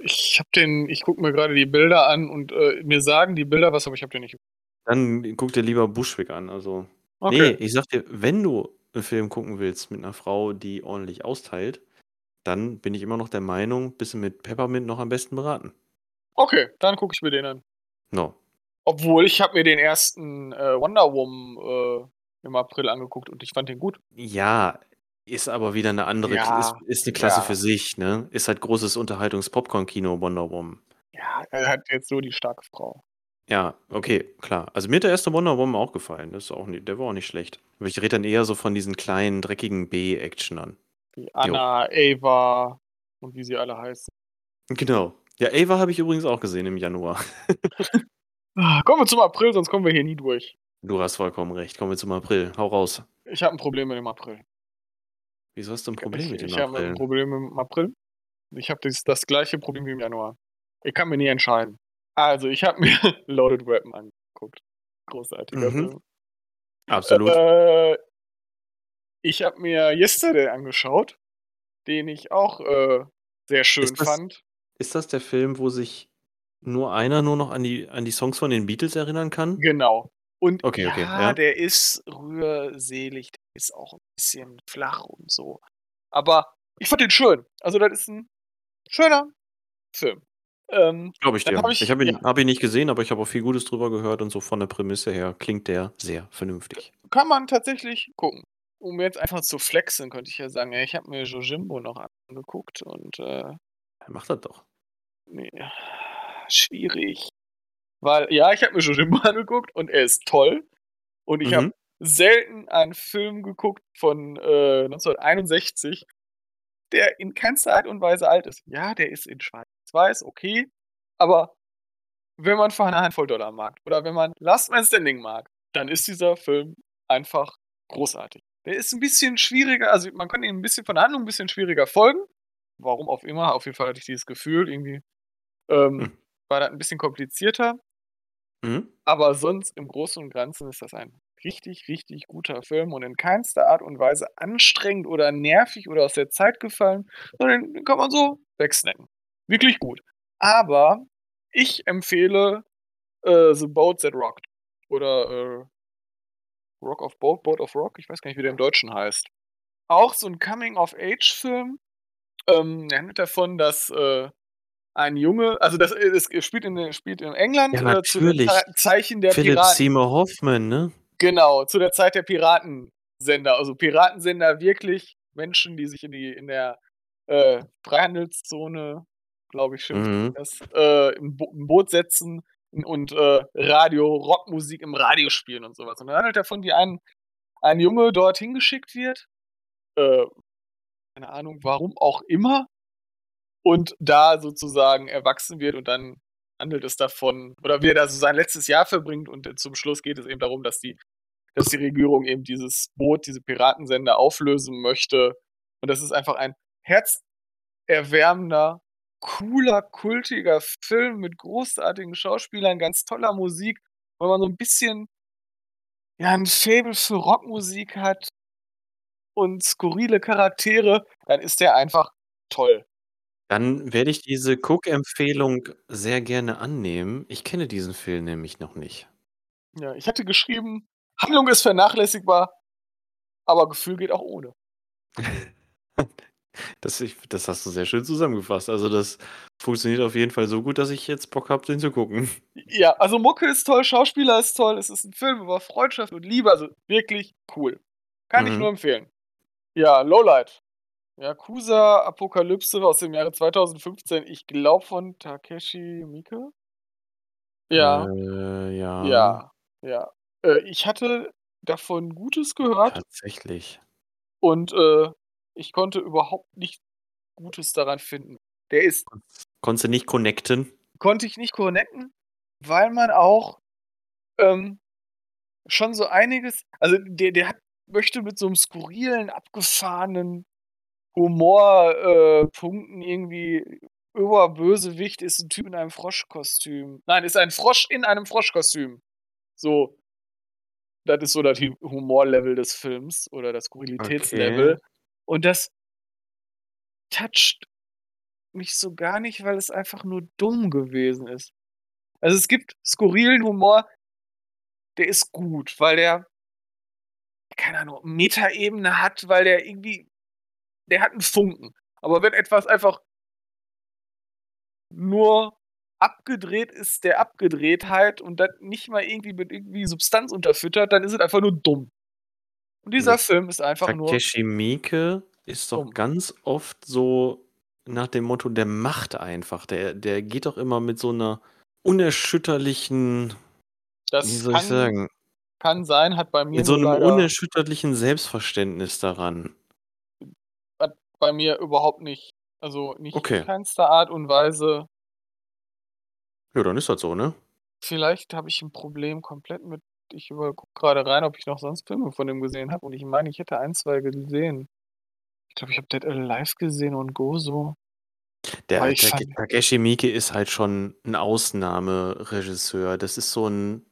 Ich hab den, ich gucke mir gerade die Bilder an und äh, mir sagen die Bilder was, aber ich habe den nicht. Dann guck dir lieber Bushwick an. Also, okay. nee, ich sag dir, wenn du einen Film gucken willst mit einer Frau, die ordentlich austeilt, dann bin ich immer noch der Meinung, bist du mit Peppermint noch am besten beraten. Okay, dann gucke ich mir den an. No. Obwohl, ich habe mir den ersten äh, Wonder Woman äh, im April angeguckt und ich fand den gut. Ja, ist aber wieder eine andere, ja, ist, ist eine Klasse ja. für sich, ne? Ist halt großes Unterhaltungs-Popcorn-Kino, Wonder Woman. Ja, er hat jetzt so die starke Frau. Ja, okay, klar. Also mir hat der erste Wonder Woman auch gefallen. Das ist auch nicht, der war auch nicht schlecht. Aber ich rede dann eher so von diesen kleinen, dreckigen B-Actionern. Anna, jo. Ava und wie sie alle heißen. Genau. Ja, Ava habe ich übrigens auch gesehen im Januar. Kommen wir zum April, sonst kommen wir hier nie durch. Du hast vollkommen recht. Kommen wir zum April. Hau raus. Ich habe ein Problem mit dem April. Wieso hast du ein Problem ich, mit dem ich April? Ich habe ein Problem mit dem April. Ich habe das, das gleiche Problem wie im Januar. Ich kann mir nie entscheiden. Also, ich habe mir Loaded Weapon angeguckt. Großartiger mhm. Film. Absolut. Äh, ich habe mir Yesterday angeschaut, den ich auch äh, sehr schön ist das, fand. Ist das der Film, wo sich nur einer nur noch an die, an die Songs von den Beatles erinnern kann? Genau. Und okay, ja, okay, ja, der ist rührselig, der ist auch ein bisschen flach und so. Aber ich fand den schön. Also, das ist ein schöner Film. Ähm, Glaube ich dir. Hab ich, ich habe ihn, ja. hab ihn nicht gesehen, aber ich habe auch viel Gutes drüber gehört und so von der Prämisse her klingt der sehr vernünftig. Kann man tatsächlich gucken. Um jetzt einfach zu flexen, könnte ich ja sagen, ich habe mir Jojimbo noch angeguckt und äh, Macht das doch. Nee, schwierig. Weil, ja, ich habe mir Jojimbo angeguckt und er ist toll. Und ich mhm. habe selten einen Film geguckt von äh, 1961, der in keinster Art und Weise alt ist. Ja, der ist in Schwarz-Weiß, okay, aber wenn man für eine Handvoll Dollar mag oder wenn man Last Man Standing mag, dann ist dieser Film einfach großartig. Der ist ein bisschen schwieriger, also man kann ihn ein bisschen von der Handlung ein bisschen schwieriger folgen. Warum auch immer, auf jeden Fall hatte ich dieses Gefühl, irgendwie ähm, hm. war das ein bisschen komplizierter. Mhm. Aber sonst im Großen und Ganzen ist das ein richtig, richtig guter Film und in keinster Art und Weise anstrengend oder nervig oder aus der Zeit gefallen, sondern den kann man so wegsnacken. Wirklich gut. Aber ich empfehle äh, The Boat That Rocked oder äh, Rock of Boat, Boat of Rock, ich weiß gar nicht, wie der im Deutschen heißt. Auch so ein Coming-of-Age-Film. Ähm, er handelt davon, dass äh, ein Junge, also das, das spielt, in, spielt in England ja, äh, zu den Zeichen der Philip Piraten. Seymour Hoffman, ne? Genau, zu der Zeit der Piratensender. Also Piratensender wirklich Menschen, die sich in die in der äh, Freihandelszone, glaube ich, schimpft mhm. das, äh, im, Bo im, Boot setzen und äh, Radio, Rockmusik im Radio spielen und sowas. Und dann handelt davon, wie ein, ein Junge dorthin geschickt wird. Äh, keine Ahnung, warum auch immer. Und da sozusagen erwachsen wird und dann handelt es davon, oder wie er da so sein letztes Jahr verbringt und zum Schluss geht es eben darum, dass die, dass die Regierung eben dieses Boot, diese Piratensender auflösen möchte. Und das ist einfach ein herzerwärmender, cooler, kultiger Film mit großartigen Schauspielern, ganz toller Musik, weil man so ein bisschen ja, ein Faible für Rockmusik hat und skurrile Charaktere, dann ist der einfach toll. Dann werde ich diese Cook-Empfehlung sehr gerne annehmen. Ich kenne diesen Film nämlich noch nicht. Ja, ich hatte geschrieben, Handlung ist vernachlässigbar, aber Gefühl geht auch ohne. Das, ich, das hast du sehr schön zusammengefasst. Also das funktioniert auf jeden Fall so gut, dass ich jetzt Bock habe, den zu gucken. Ja, also Mucke ist toll, Schauspieler ist toll, es ist ein Film über Freundschaft und Liebe, also wirklich cool. Kann mhm. ich nur empfehlen. Ja, Lowlight. Yakuza Apokalypse aus dem Jahre 2015, ich glaube von Takeshi Miike? Ja. Äh, ja. Ja, ja. Äh, ich hatte davon Gutes gehört. Tatsächlich. Und äh, ich konnte überhaupt nichts Gutes daran finden. Der ist. Konntest du nicht connecten? Konnte ich nicht connecten, weil man auch ähm, schon so einiges. Also der, der hat, möchte mit so einem skurrilen, abgefahrenen Humorpunkten äh, irgendwie Oberbösewicht ist ein Typ in einem Froschkostüm. Nein, ist ein Frosch in einem Froschkostüm. So. Das ist so das Humorlevel des Films oder das Skurrilitätslevel. Okay. Und das toucht mich so gar nicht, weil es einfach nur dumm gewesen ist. Also es gibt skurrilen Humor, der ist gut, weil der, keine Ahnung, Metaebene hat, weil der irgendwie der hat einen Funken. Aber wenn etwas einfach nur abgedreht ist der Abgedrehtheit und das nicht mal irgendwie mit irgendwie Substanz unterfüttert, dann ist es einfach nur dumm. Und dieser ja. Film ist einfach Takeshi nur. Takeshi Miike ist doch dumm. ganz oft so nach dem Motto, der macht einfach. Der, der geht doch immer mit so einer unerschütterlichen. Das wie soll kann, ich sagen? Kann sein, hat bei mir. Mit so einem unerschütterlichen Selbstverständnis daran bei mir überhaupt nicht. Also nicht Okay. in keinster Art und Weise. Ja, dann ist das so, ne? Vielleicht habe ich ein Problem komplett mit ich gucke gerade rein, ob ich noch sonst Filme von dem gesehen habe und ich meine, ich hätte ein, zwei gesehen. Ich glaube, ich habe Dead Alive gesehen und Gozo. Der Aber Takeshi Miike ist halt schon ein Ausnahmeregisseur. Das ist so ein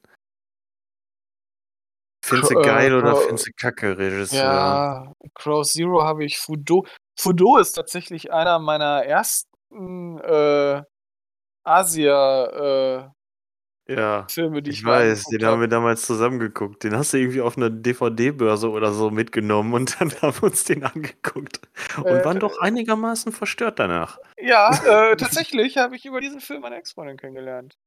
Findest du geil äh, oder findest du kacke Regisseur? Ja, Crow Zero habe ich. Fudo, Fudo ist tatsächlich einer meiner ersten äh, Asia äh, ja, Filme, die ich, ich weiß, den haben wir damals zusammengeguckt. Den hast du irgendwie auf einer DVD-Börse oder so mitgenommen und dann haben wir uns den angeguckt und äh, waren doch einigermaßen verstört danach. Ja, äh, tatsächlich habe ich über diesen Film meine Ex-Freundin kennengelernt.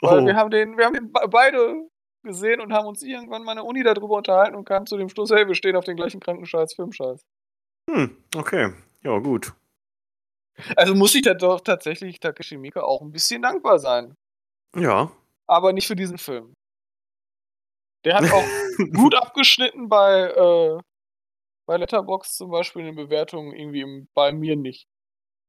Weil oh. wir haben den, wir haben den beide gesehen und haben uns irgendwann mal in der Uni darüber unterhalten und kamen zu dem Schluss, hey, wir stehen auf den gleichen Krankenscheiß, Filmscheiß. Hm, okay. Ja, gut. Also muss ich da doch tatsächlich Takeshi Miike auch ein bisschen dankbar sein. Ja. Aber nicht für diesen Film. Der hat auch gut abgeschnitten bei, äh, bei Letterbox zum Beispiel in den Bewertungen irgendwie im, bei mir nicht.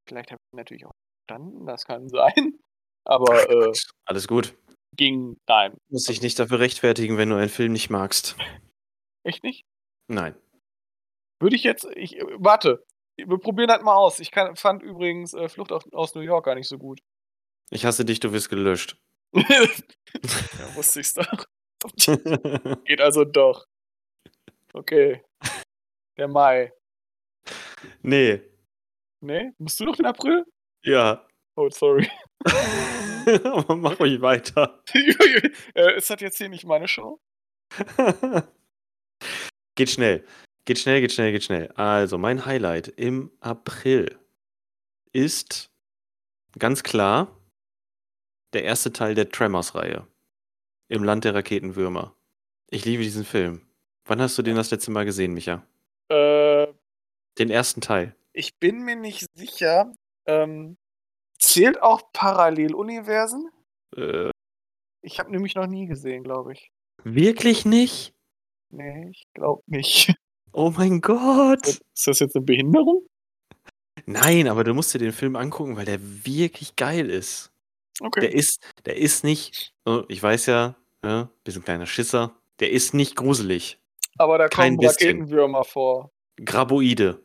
Vielleicht habe ich natürlich auch verstanden, das kann sein. Aber äh, alles gut. Ging nein. Muss dich nicht dafür rechtfertigen, wenn du einen Film nicht magst. Echt nicht? Nein. Würde ich jetzt. Ich, warte. Wir probieren das mal aus. Ich kann, fand übrigens äh, Flucht auf, aus New York gar nicht so gut. Ich hasse dich, du wirst gelöscht. ja, wusste ich's doch. Geht also doch. Okay. Der Mai. Nee. Nee? Musst du noch den April? Ja. Oh, sorry. Mach ruhig weiter. äh, ist das jetzt hier nicht meine Show? geht schnell. Geht schnell, geht schnell, geht schnell. Also, mein Highlight im April ist ganz klar der erste Teil der Tremors-Reihe. Im Land der Raketenwürmer. Ich liebe diesen Film. Wann hast du den das letzte Mal gesehen, Micha? Äh, den ersten Teil. Ich bin mir nicht sicher. Ähm, zählt auch Paralleluniversen? Äh, ich habe nämlich noch nie gesehen, glaube ich. Wirklich nicht? Nee, ich glaube nicht. Oh mein Gott! Ist das jetzt eine Behinderung? Nein, aber du musst dir den Film angucken, weil der wirklich geil ist. Okay. Der ist, der ist nicht, oh, ich weiß ja, ja, bisschen kleiner Schisser, der ist nicht gruselig. Aber da kommen Kein Raketenwürmer vor. Graboide.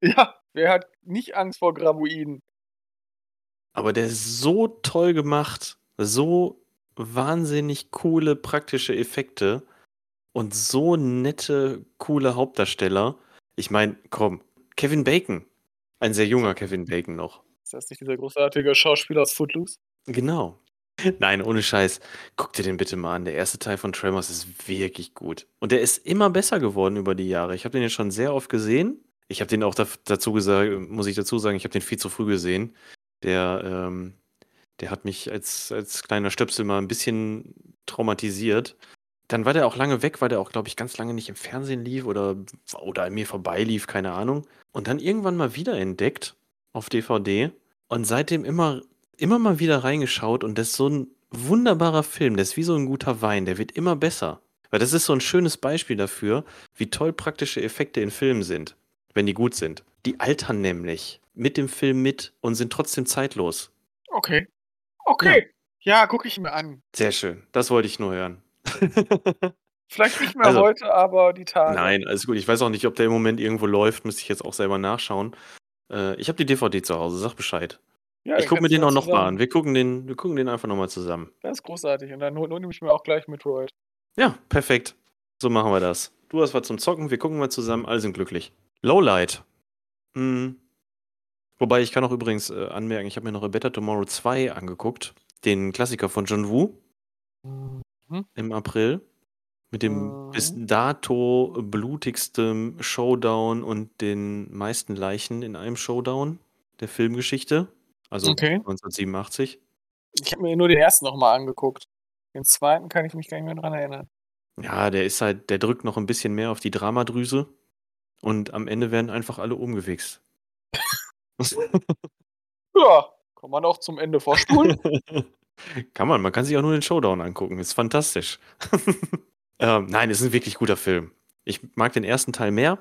Ja, wer hat nicht Angst vor Graboiden? Aber der ist so toll gemacht, so wahnsinnig coole praktische Effekte und so nette, coole Hauptdarsteller. Ich meine, komm, Kevin Bacon. Ein sehr junger Kevin Bacon noch. Ist das nicht dieser großartige Schauspieler aus Footloose? Genau. Nein, ohne Scheiß. Guck dir den bitte mal an. Der erste Teil von Tremors ist wirklich gut. Und der ist immer besser geworden über die Jahre. Ich habe den jetzt schon sehr oft gesehen. Ich habe den auch dazu gesagt, muss ich dazu sagen, ich habe den viel zu früh gesehen. Der, ähm, der hat mich als, als kleiner Stöpsel mal ein bisschen traumatisiert. Dann war der auch lange weg, weil der auch, glaube ich, ganz lange nicht im Fernsehen lief oder, oder an mir vorbeilief, keine Ahnung. Und dann irgendwann mal wieder entdeckt auf DVD und seitdem immer immer mal wieder reingeschaut und das ist so ein wunderbarer Film. Der ist wie so ein guter Wein. Der wird immer besser. Weil das ist so ein schönes Beispiel dafür, wie toll praktische Effekte in Filmen sind, wenn die gut sind. Die altern nämlich mit dem Film mit und sind trotzdem zeitlos. Okay. Okay. Ja, ja gucke ich mir an. Sehr schön. Das wollte ich nur hören. Vielleicht nicht mehr also, heute, aber die Tage. Nein, alles gut. Ich weiß auch nicht, ob der im Moment irgendwo läuft. Müsste ich jetzt auch selber nachschauen. Äh, ich habe die DVD zu Hause. Sag Bescheid. Ja, ich gucke mir den auch nochmal an. Wir gucken den, wir gucken den einfach nochmal zusammen. Das ist großartig. Und dann nehme ich mir auch gleich Metroid. Ja, perfekt. So machen wir das. Du hast was zum Zocken, wir gucken mal zusammen, alle sind glücklich. Lowlight. Hm. Wobei, ich kann auch übrigens äh, anmerken, ich habe mir noch A Better Tomorrow 2 angeguckt. Den Klassiker von John Woo. Mhm. Im April. Mit dem bis dato blutigsten Showdown und den meisten Leichen in einem Showdown der Filmgeschichte. Also okay. 1987. Ich habe mir nur den ersten nochmal angeguckt. Den zweiten kann ich mich gar nicht mehr dran erinnern. Ja, der ist halt, der drückt noch ein bisschen mehr auf die Dramadrüse und am Ende werden einfach alle umgewichst. ja, kann man auch zum Ende vorspulen. kann man, man kann sich auch nur den Showdown angucken. Ist fantastisch. ähm, nein, ist ein wirklich guter Film. Ich mag den ersten Teil mehr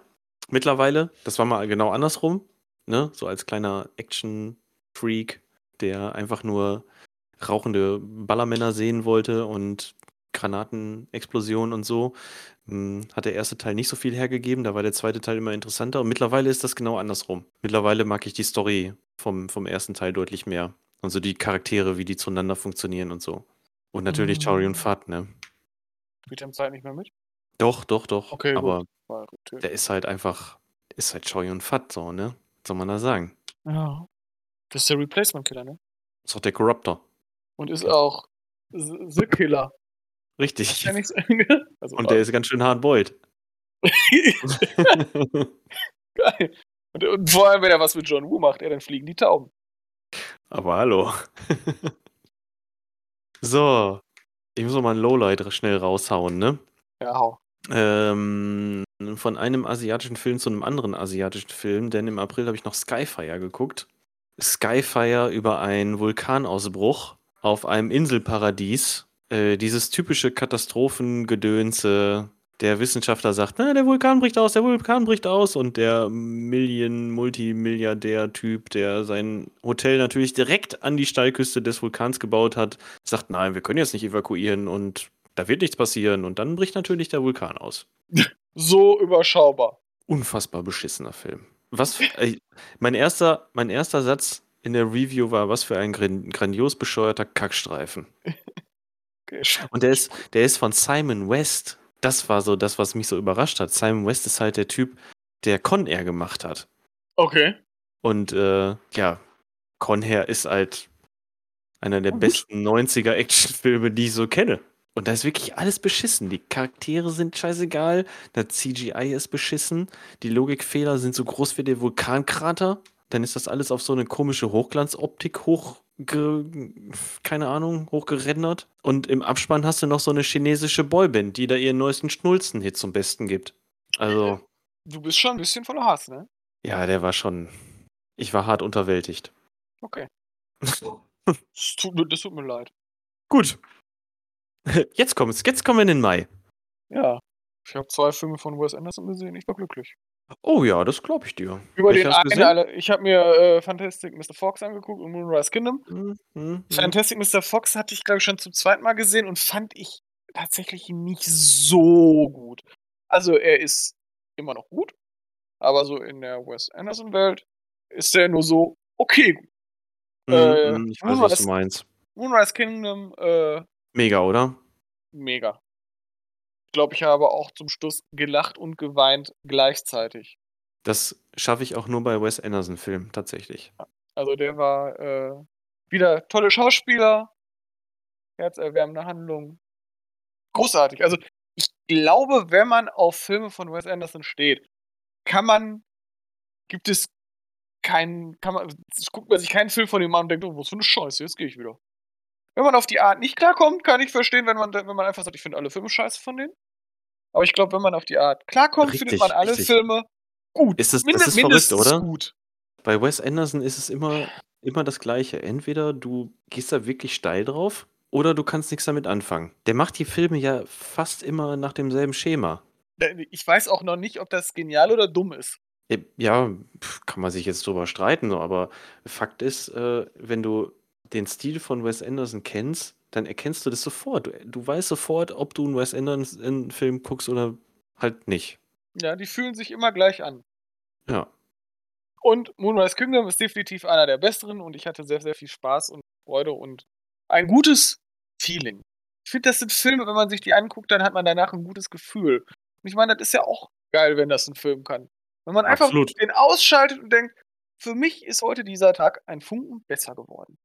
mittlerweile. Das war mal genau andersrum. Ne? So als kleiner Action- Freak, der einfach nur rauchende Ballermänner sehen wollte und Granatenexplosionen und so, hm, hat der erste Teil nicht so viel hergegeben, da war der zweite Teil immer interessanter und mittlerweile ist das genau andersrum. Mittlerweile mag ich die Story vom, vom ersten Teil deutlich mehr. Und so die Charaktere, wie die zueinander funktionieren und so. Und natürlich mhm. Und Fat, ne? Spielt er Zeit nicht mehr mit? Doch, doch, doch. Okay, aber gut. der ist halt einfach, ist halt Chauri und Fat, so, ne? Was soll man da sagen? Ja. Das ist der Replacement Killer, ne? Ist auch der Corruptor. Und ist auch The Killer. Richtig. also, und der ist ganz schön hardboiled. Geil. Und, und, vor allem, wenn er was mit John Woo macht, ja, dann fliegen die Tauben. Aber hallo. so. Ich muss noch mal ein Lowlight schnell raushauen, ne? Ja, hau. Ähm, von einem asiatischen Film zu einem anderen asiatischen Film, denn im April habe ich noch Skyfire geguckt. Skyfire über einen Vulkanausbruch auf einem Inselparadies äh, dieses typische Katastrophengedönse. Der Wissenschaftler sagt, na, der Vulkan bricht aus, der Vulkan bricht aus. Und der Million-Multimilliardär-Typ, der sein Hotel natürlich direkt an die Steilküste des Vulkans gebaut hat, sagt, nein, wir können jetzt nicht evakuieren und da wird nichts passieren. Und dann bricht natürlich der Vulkan aus. So überschaubar. Unfassbar beschissener Film. Was für, äh, mein, erster, mein erster Satz in der Review war, was für ein grandios bescheuerter Kackstreifen. Und der ist, der ist von Simon West. Das war so das, was mich so überrascht hat. Simon West ist halt der Typ, der Con Air gemacht hat. Okay. Und äh, ja, Con Air ist halt einer der besten 90er Actionfilme, die ich so kenne. Und da ist wirklich alles beschissen. Die Charaktere sind scheißegal, das CGI ist beschissen, die Logikfehler sind so groß wie der Vulkankrater. Dann ist das alles auf so eine komische Hochglanzoptik hoch, keine Ahnung, hochgerendert. Und im Abspann hast du noch so eine chinesische Boyband, die da ihren neuesten Schnulzen-Hit zum Besten gibt. Also. Du bist schon ein bisschen voller Hass, ne? Ja, der war schon. Ich war hart unterwältigt. Okay. das, tut, das tut mir leid. Gut, Jetzt kommt's. Jetzt kommen wir in den Mai. Ja. Ich habe zwei Filme von Wes Anderson gesehen. Ich war glücklich. Oh ja, das glaube ich dir. Über Welche den einen, alle, ich habe mir äh, Fantastic Mr. Fox angeguckt und Moonrise Kingdom. Mhm, mhm. Fantastic Mr. Fox hatte ich, glaube ich, schon zum zweiten Mal gesehen und fand ich tatsächlich nicht so gut. Also er ist immer noch gut, aber so in der Wes Anderson-Welt ist er nur so okay. Mhm, äh, mhm, ich weiß, Moonrise, was du meinst. Moonrise Kingdom äh, Mega, oder? Mega. Ich glaube, ich habe auch zum Schluss gelacht und geweint gleichzeitig. Das schaffe ich auch nur bei Wes Anderson-Filmen, tatsächlich. Also der war äh, wieder tolle Schauspieler, herzerwärmende Handlung. Großartig. Also ich glaube, wenn man auf Filme von Wes Anderson steht, kann man, gibt es keinen, kann man, guckt man sich keinen Film von ihm an und denkt, oh, was für eine Scheiße, jetzt gehe ich wieder. Wenn man auf die Art nicht klarkommt, kann ich verstehen, wenn man, wenn man einfach sagt, ich finde alle Filme scheiße von denen. Aber ich glaube, wenn man auf die Art klarkommt, richtig, findet man alle richtig. Filme gut. Ist das, Mind das ist verrückt, oder? Gut. Bei Wes Anderson ist es immer, immer das Gleiche. Entweder du gehst da wirklich steil drauf oder du kannst nichts damit anfangen. Der macht die Filme ja fast immer nach demselben Schema. Ich weiß auch noch nicht, ob das genial oder dumm ist. Ja, kann man sich jetzt drüber streiten, aber Fakt ist, äh, wenn du den Stil von Wes Anderson kennst, dann erkennst du das sofort. Du, du weißt sofort, ob du einen Wes Anderson-Film guckst oder halt nicht. Ja, die fühlen sich immer gleich an. Ja. Und Moonrise Kingdom ist definitiv einer der besseren und ich hatte sehr, sehr viel Spaß und Freude und ein gutes Feeling. Ich finde, das sind Filme, wenn man sich die anguckt, dann hat man danach ein gutes Gefühl. Und ich meine, das ist ja auch geil, wenn das ein Film kann. Wenn man einfach Absolut. den ausschaltet und denkt, für mich ist heute dieser Tag ein Funken besser geworden.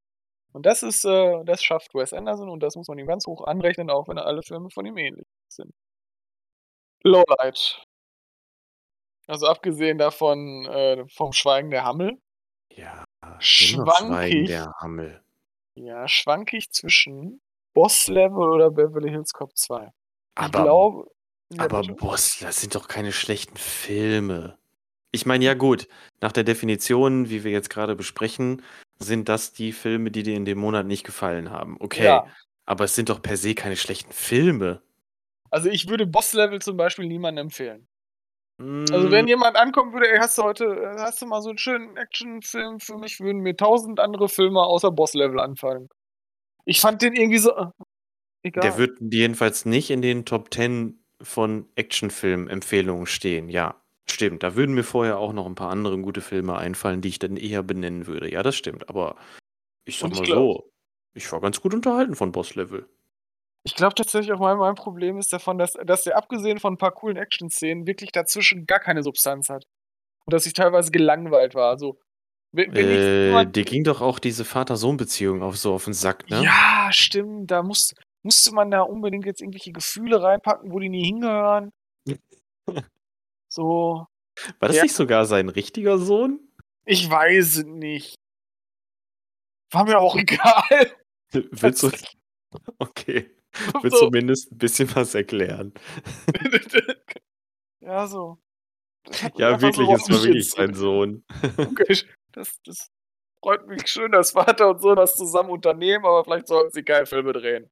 Und das ist, äh, das schafft Wes Anderson und das muss man ihm ganz hoch anrechnen, auch wenn alle Filme von ihm ähnlich sind. Lowlight. Also abgesehen davon äh, vom Schweigen der Hammel. Ja, schwank der Hammel. Ja, schwank ich zwischen Boss Level oder Beverly Hills Cop 2. Aber, ich glaube, ja, aber Boss, das sind doch keine schlechten Filme. Ich meine, ja gut, nach der Definition, wie wir jetzt gerade besprechen, sind das die Filme, die dir in dem Monat nicht gefallen haben. Okay. Ja. Aber es sind doch per se keine schlechten Filme. Also ich würde Boss Level zum Beispiel niemandem empfehlen. Mm. Also wenn jemand ankommen würde, ey, hast du heute, hast du mal so einen schönen Actionfilm für mich, würden mir tausend andere Filme außer Boss Level anfallen. Ich fand den irgendwie so. Äh, egal. Der wird jedenfalls nicht in den Top 10 von Actionfilm-Empfehlungen stehen, ja. Stimmt, da würden mir vorher auch noch ein paar andere gute Filme einfallen, die ich dann eher benennen würde. Ja, das stimmt, aber ich sag ich mal glaub, so, ich war ganz gut unterhalten von Boss Level. Ich glaube tatsächlich auch mein, mein Problem ist davon, dass, dass der abgesehen von ein paar coolen Action-Szenen wirklich dazwischen gar keine Substanz hat. Und dass ich teilweise gelangweilt war. Also, wenn, wenn äh, jemand, dir ging doch auch diese Vater-Sohn-Beziehung auf so auf den Sack, ne? Ja, stimmt. Da muss, musste man da unbedingt jetzt irgendwelche Gefühle reinpacken, wo die nie hingehören. So. War das ja. nicht sogar sein richtiger Sohn? Ich weiß nicht. War mir auch egal. Willst du. Okay. Willst so. zumindest ein bisschen was erklären? ja, so. Ja, wirklich, es war wirklich sein Sohn. Okay, das, das freut mich schön, dass Vater und Sohn das zusammen unternehmen, aber vielleicht sollten sie keine Filme drehen.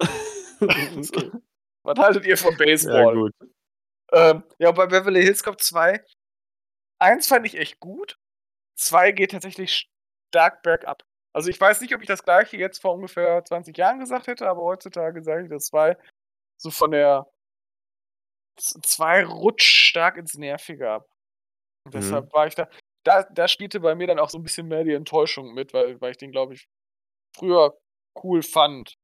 okay. Was haltet ihr von Baseball? Ja, gut. Ähm, ja, bei Beverly Hills Cop 2. Eins fand ich echt gut. Zwei geht tatsächlich stark bergab. Also ich weiß nicht, ob ich das gleiche jetzt vor ungefähr 20 Jahren gesagt hätte, aber heutzutage sage ich, dass zwei so von der zwei rutscht stark ins Nervige ab. Und mhm. deshalb war ich da, da, da spielte bei mir dann auch so ein bisschen mehr die Enttäuschung mit, weil, weil ich den, glaube ich, früher cool fand.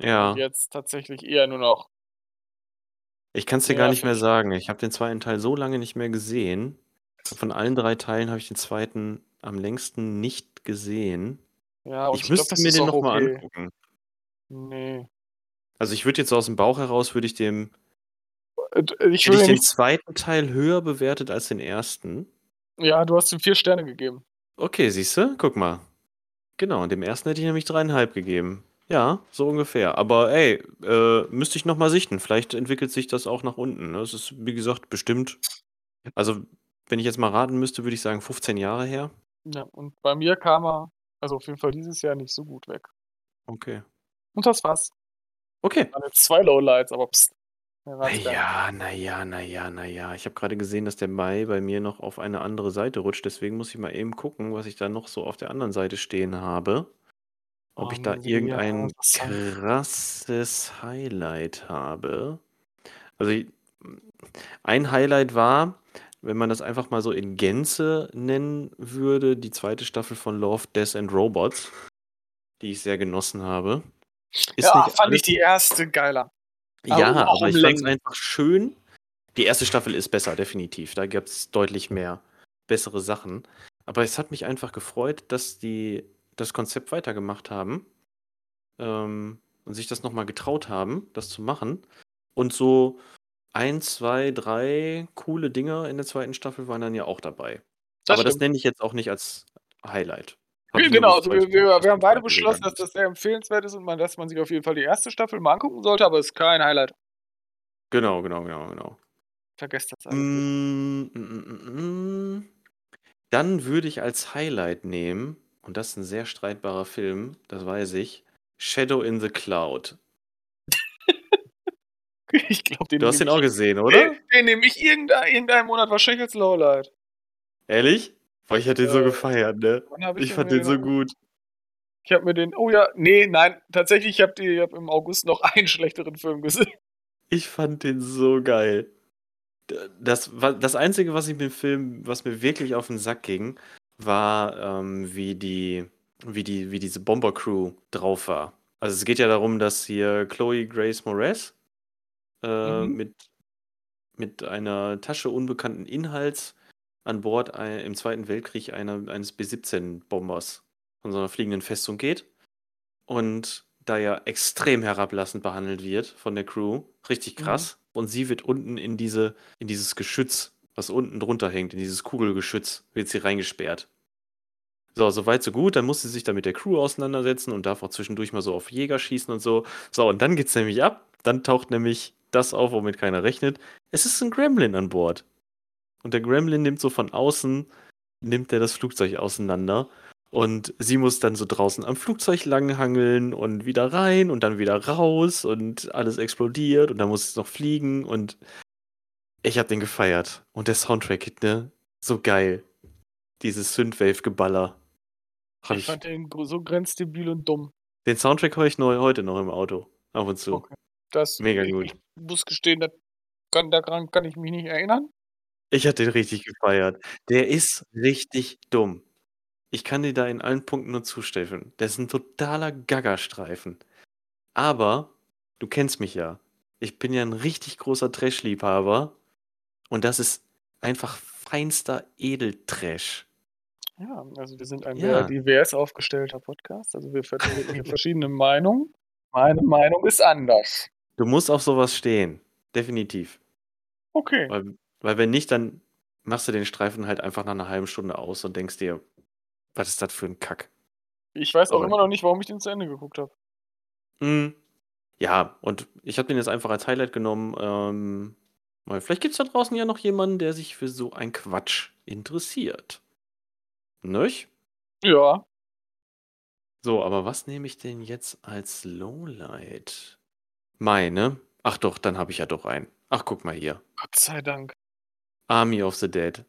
Ja. Und jetzt tatsächlich eher nur noch. Ich kann es dir gar nicht mehr sagen. Ich habe den zweiten Teil so lange nicht mehr gesehen. Von allen drei Teilen habe ich den zweiten am längsten nicht gesehen. Ja, ich, ich müsste glaub, mir den nochmal okay. angucken. Nee. Also ich würde jetzt aus dem Bauch heraus, würde ich dem. Äh, ich hätte ich den zweiten Teil höher bewertet als den ersten. Ja, du hast ihm vier Sterne gegeben. Okay, siehst du? Guck mal. Genau, dem ersten hätte ich nämlich dreieinhalb gegeben. Ja, so ungefähr. Aber ey, äh, müsste ich nochmal sichten. Vielleicht entwickelt sich das auch nach unten. Das ne? ist, wie gesagt, bestimmt. Also, wenn ich jetzt mal raten müsste, würde ich sagen 15 Jahre her. Ja, und bei mir kam er, also auf jeden Fall dieses Jahr nicht so gut weg. Okay. Und das war's. Okay. Waren jetzt zwei Lowlights, aber pst. Naja, naja, naja, naja. Ich habe gerade gesehen, dass der Mai bei mir noch auf eine andere Seite rutscht. Deswegen muss ich mal eben gucken, was ich da noch so auf der anderen Seite stehen habe. Ob ich da irgendein krasses Highlight habe. Also ich, ein Highlight war, wenn man das einfach mal so in Gänze nennen würde, die zweite Staffel von Love, Death and Robots, die ich sehr genossen habe. Ist Ja, fand ich die erste geiler. Ja, aber, aber ich fand es einfach schön. Die erste Staffel ist besser, definitiv. Da gibt es deutlich mehr bessere Sachen. Aber es hat mich einfach gefreut, dass die das Konzept weitergemacht haben ähm, und sich das nochmal getraut haben, das zu machen. Und so ein, zwei, drei coole Dinge in der zweiten Staffel waren dann ja auch dabei. Das Aber stimmt. das nenne ich jetzt auch nicht als Highlight. Ja, genau, also wir, wir, wir, haben beide beschlossen, dass das sehr empfehlenswert ist und man, dass man sich auf jeden Fall die erste Staffel mal angucken sollte, aber es ist kein Highlight. Genau, genau, genau, genau. Vergesst das alles. Mm, mm, mm, mm, Dann würde ich als Highlight nehmen, und das ist ein sehr streitbarer Film, das weiß ich, Shadow in the Cloud. ich glaube, den Du hast den auch gesehen, oder? Den, den nehme ich irgendeinen irgendein Monat wahrscheinlich als Lowlight. Ehrlich? Boah, ich hatte den so gefeiert, ne? Ich ich fand den so gut. Ich habe mir den, oh ja, nee, nein, tatsächlich, ich habe hab im August noch einen schlechteren Film gesehen. Ich fand den so geil. Das, das Einzige, was ich mit dem Film, was mir wirklich auf den Sack ging, war, ähm, wie die, wie die, wie diese Bomber-Crew drauf war. Also es geht ja darum, dass hier Chloe Grace Moretz äh, mhm. mit, mit einer Tasche unbekannten Inhalts an Bord ein, im Zweiten Weltkrieg einer, eines B-17-Bombers von so einer fliegenden Festung geht. Und da ja extrem herablassend behandelt wird von der Crew. Richtig mhm. krass. Mhm. Und sie wird unten in diese, in dieses Geschütz, was unten drunter hängt, in dieses Kugelgeschütz, wird sie reingesperrt. So, so weit, so gut. Dann muss sie sich da mit der Crew auseinandersetzen und darf auch zwischendurch mal so auf Jäger schießen und so. So, und dann geht's nämlich ab. Dann taucht nämlich das auf, womit keiner rechnet. Es ist ein Gremlin an Bord. Und der Gremlin nimmt so von außen, nimmt er das Flugzeug auseinander. Und sie muss dann so draußen am Flugzeug langhangeln und wieder rein und dann wieder raus und alles explodiert und dann muss es noch fliegen und ich hab den gefeiert. Und der Soundtrack, ne? So geil. Dieses Synthwave-Geballer. Ich, ich fand den so grenzdebil und dumm. Den Soundtrack höre ich neu heute noch im Auto. Ab und zu. Okay. Das, Mega gut. Ich muss gestehen, das kann, daran kann ich mich nicht erinnern. Ich hatte den richtig gefeiert. Der ist richtig dumm. Ich kann dir da in allen Punkten nur zustimmen. Der ist ein totaler Gaggerstreifen. Aber du kennst mich ja. Ich bin ja ein richtig großer Trash-Liebhaber. Und das ist einfach feinster Edeltrash. Ja, also wir sind ein ja. sehr divers aufgestellter Podcast. Also wir vertreten hier verschiedene Meinungen. Meine Meinung ist anders. Du musst auf sowas stehen. Definitiv. Okay. Weil, weil wenn nicht, dann machst du den Streifen halt einfach nach einer halben Stunde aus und denkst dir, was ist das für ein Kack? Ich weiß auch Aber, immer noch nicht, warum ich den zu Ende geguckt habe. Hm. Ja, und ich habe den jetzt einfach als Highlight genommen. Ähm, weil vielleicht gibt es da draußen ja noch jemanden, der sich für so ein Quatsch interessiert. Nicht? Ja. So, aber was nehme ich denn jetzt als Lowlight? Mai, ne? Ach doch, dann habe ich ja doch einen. Ach, guck mal hier. Gott sei Dank. Army of the Dead.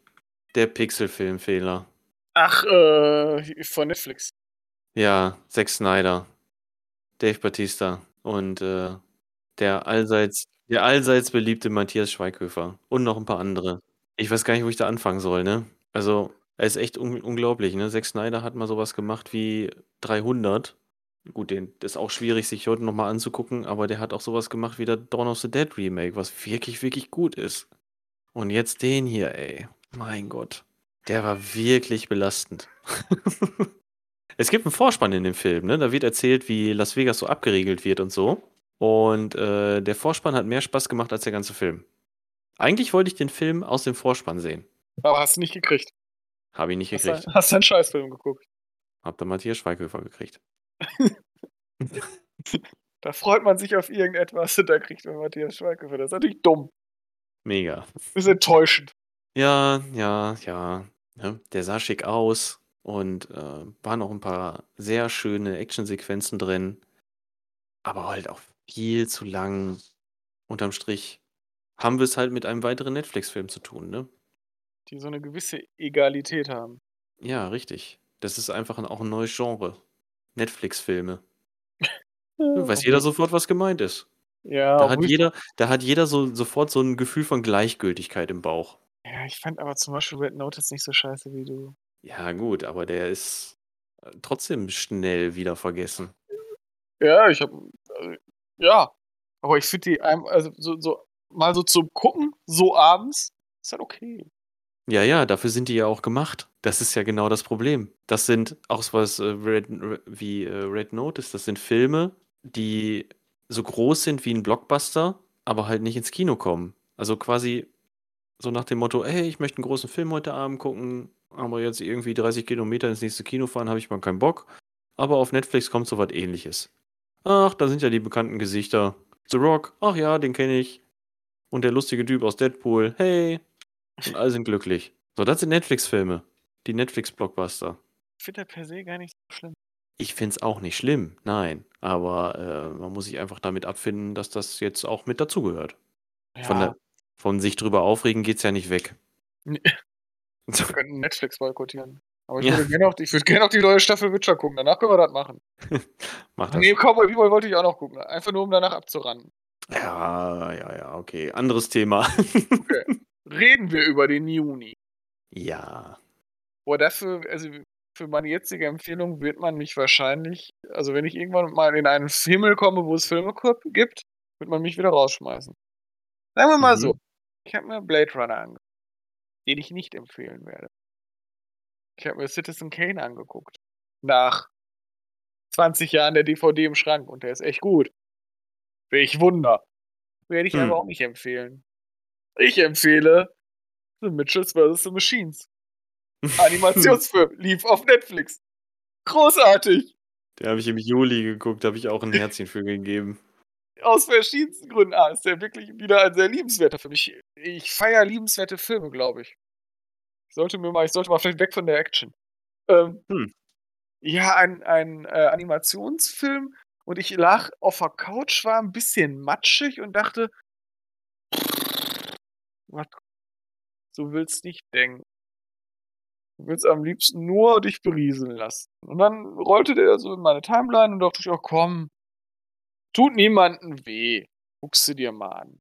Der Pixelfilmfehler. Ach, äh, von Netflix. Ja, Zack Snyder. Dave Batista und äh, der allseits, der allseits beliebte Matthias Schweighöfer und noch ein paar andere. Ich weiß gar nicht, wo ich da anfangen soll, ne? Also, er ist echt un unglaublich, ne? Zack Snyder hat mal sowas gemacht wie 300. Gut, den ist auch schwierig, sich heute noch mal anzugucken, aber der hat auch sowas gemacht wie der Dawn of the Dead Remake, was wirklich, wirklich gut ist. Und jetzt den hier, ey. Mein Gott. Der war wirklich belastend. Es gibt einen Vorspann in dem Film, ne? Da wird erzählt, wie Las Vegas so abgeriegelt wird und so. Und äh, der Vorspann hat mehr Spaß gemacht als der ganze Film. Eigentlich wollte ich den Film aus dem Vorspann sehen. Aber hast du nicht gekriegt. Habe ich nicht Hast gekriegt. hast du einen Scheißfilm geguckt. Hab da Matthias Schweighöfer gekriegt. Da freut man sich auf irgendetwas und da kriegt man Matthias Schweighöfer. Das ist natürlich dumm. Mega. Das ist enttäuschend. Ja, ja, ja. Ne? Der sah schick aus und äh, waren auch ein paar sehr schöne Actionsequenzen drin. Aber halt auch viel zu lang. Unterm Strich haben wir es halt mit einem weiteren Netflix-Film zu tun, ne? Die so eine gewisse Egalität haben. Ja, richtig. Das ist einfach ein, auch ein neues Genre. Netflix-Filme. Weiß jeder sofort, was gemeint ist. Ja, Da hat jeder, da hat jeder so, sofort so ein Gefühl von Gleichgültigkeit im Bauch. ja, ich fand aber zum Beispiel Red Notice nicht so scheiße wie du. Ja, gut, aber der ist äh, trotzdem schnell wieder vergessen. Ja, ich hab. Ja. Aber ich finde die also so, so mal so zum Gucken, so abends, ist halt okay. Ja, ja, dafür sind die ja auch gemacht. Das ist ja genau das Problem. Das sind auch was äh, Red, wie äh, Red Notice, das sind Filme, die so groß sind wie ein Blockbuster, aber halt nicht ins Kino kommen. Also quasi so nach dem Motto, hey, ich möchte einen großen Film heute Abend gucken, aber jetzt irgendwie 30 Kilometer ins nächste Kino fahren, habe ich mal keinen Bock. Aber auf Netflix kommt so was ähnliches. Ach, da sind ja die bekannten Gesichter. The Rock, ach ja, den kenne ich. Und der lustige Typ aus Deadpool, hey. Und alle sind glücklich. So, das sind Netflix-Filme. Die Netflix-Blockbuster. Ich finde per se gar nicht so schlimm. Ich finde es auch nicht schlimm, nein. Aber äh, man muss sich einfach damit abfinden, dass das jetzt auch mit dazugehört. Von, der, von sich drüber aufregen geht es ja nicht weg. Nee. wir könnten Netflix boykottieren. Aber ich Ja. würde gerne auch, ich würd gerne auch die neue Staffel Witcher gucken. Danach können wir das machen. Mach das. Nee, Cowboy Bebop wollte ich auch noch gucken. Einfach nur, um danach abzurennen. Ja, ja, ja, okay. Anderes Thema. Reden wir über den Juni. ja. Boah, dafür, also für meine jetzige Empfehlung wird man mich wahrscheinlich, also wenn ich irgendwann mal in einen Himmel komme, wo es Filme gibt, wird man mich wieder rausschmeißen. Sagen wir mal Mhm. so. Ich habe mir Blade Runner angeguckt, den ich nicht empfehlen werde. Ich habe mir Citizen Kane angeguckt. Nach 20 Jahren der DVD im Schrank und der ist echt gut. Welch Wunder. Werde ich Hm. aber auch nicht empfehlen. Ich empfehle The Mitchells vs. The Machines. Animationsfilm, lief auf Netflix. Großartig. Den habe ich im Juli geguckt, habe ich auch ein Herzchen für gegeben. Aus verschiedensten Gründen. Ah, ist der wirklich wieder ein sehr liebenswerter Film. Ich, ich feiere liebenswerte Filme, glaube ich. Ich sollte mir mal, ich sollte mal vielleicht weg von der Action. Ähm, Hm. Ja, ein, ein äh, Animationsfilm und ich lag auf der Couch, war ein bisschen matschig und dachte, was, du willst nicht denken. Du willst am liebsten nur dich berieseln lassen. Und dann rollte der so in meine Timeline und dachte ich, oh komm, tut niemandem weh. Guckst du dir mal an.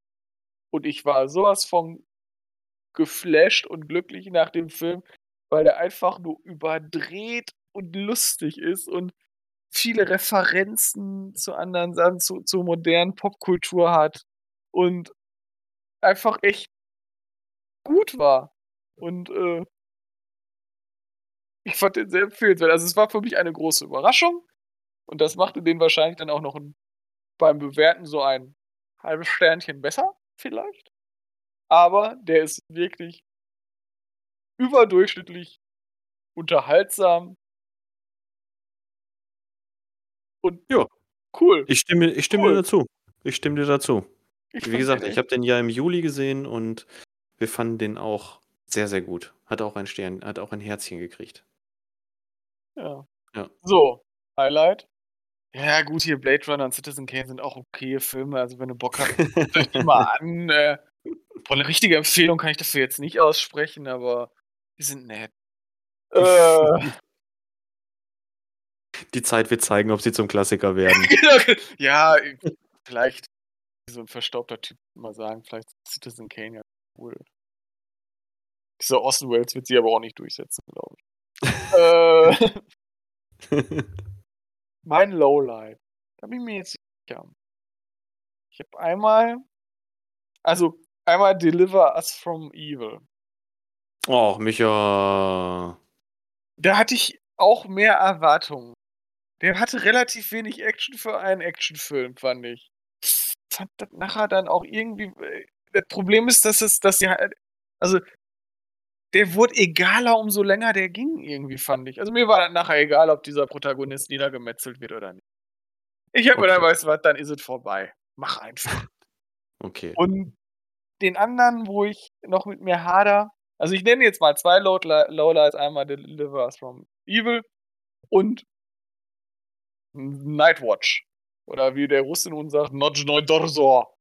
Und ich war sowas von geflasht und glücklich nach dem Film, weil der einfach nur überdreht und lustig ist und viele Referenzen zu anderen Sachen, zu, zu modernen Popkultur hat und einfach echt gut war. Und äh, ich fand den sehr empfehlenswert. Also es war für mich eine große Überraschung und das machte den wahrscheinlich dann auch noch ein, beim Bewerten so ein halbes Sternchen besser, vielleicht. Aber der ist wirklich überdurchschnittlich unterhaltsam und Ja. cool. Ich stimme, ich stimme Cool. dir dazu. Ich stimme dir dazu. Ich Wie gesagt, ich habe den ja im Juli gesehen und wir fanden den auch sehr, sehr gut. Hat auch ein Stern, hat auch ein Herzchen gekriegt. Ja. Ja. So, Highlight. Ja, gut, hier Blade Runner und Citizen Kane sind auch okay Filme. Also, wenn du Bock hast, guckt euch die mal an. Äh, boah, 'ne richtige Empfehlung kann ich dafür jetzt nicht aussprechen, aber die sind nett. Äh. Die Zeit wird zeigen, ob sie zum Klassiker werden. Ja, vielleicht so 'n verstaubter Typ mal sagen, vielleicht Citizen Kane ja cool. Dieser Orson Welles wird sich aber auch nicht durchsetzen, glaube ich. Äh. Mein Lowlight. Da bin ich mir jetzt sicher. Ich habe einmal also, einmal Deliver Us from Evil. Och, Micha. Da hatte ich auch mehr Erwartungen. Der hatte relativ wenig Action für einen Actionfilm, fand ich. Fand das nachher dann auch irgendwie äh, das Problem ist, dass es dass sie halt also der wurde egaler, umso länger der ging irgendwie, fand ich. Also, mir war das nachher egal, ob dieser Protagonist niedergemetzelt wird oder nicht. Ich habe mir dann Okay. weißt was, dann ist es vorbei. Mach einfach. Okay. Und den anderen, wo ich noch mit mir hadere also, ich nenne jetzt mal 2 Lowli Lowlights, einmal Deliver Us from Evil und Nightwatch. Oder wie der Russe nun sagt, Nocznoi Dorzor.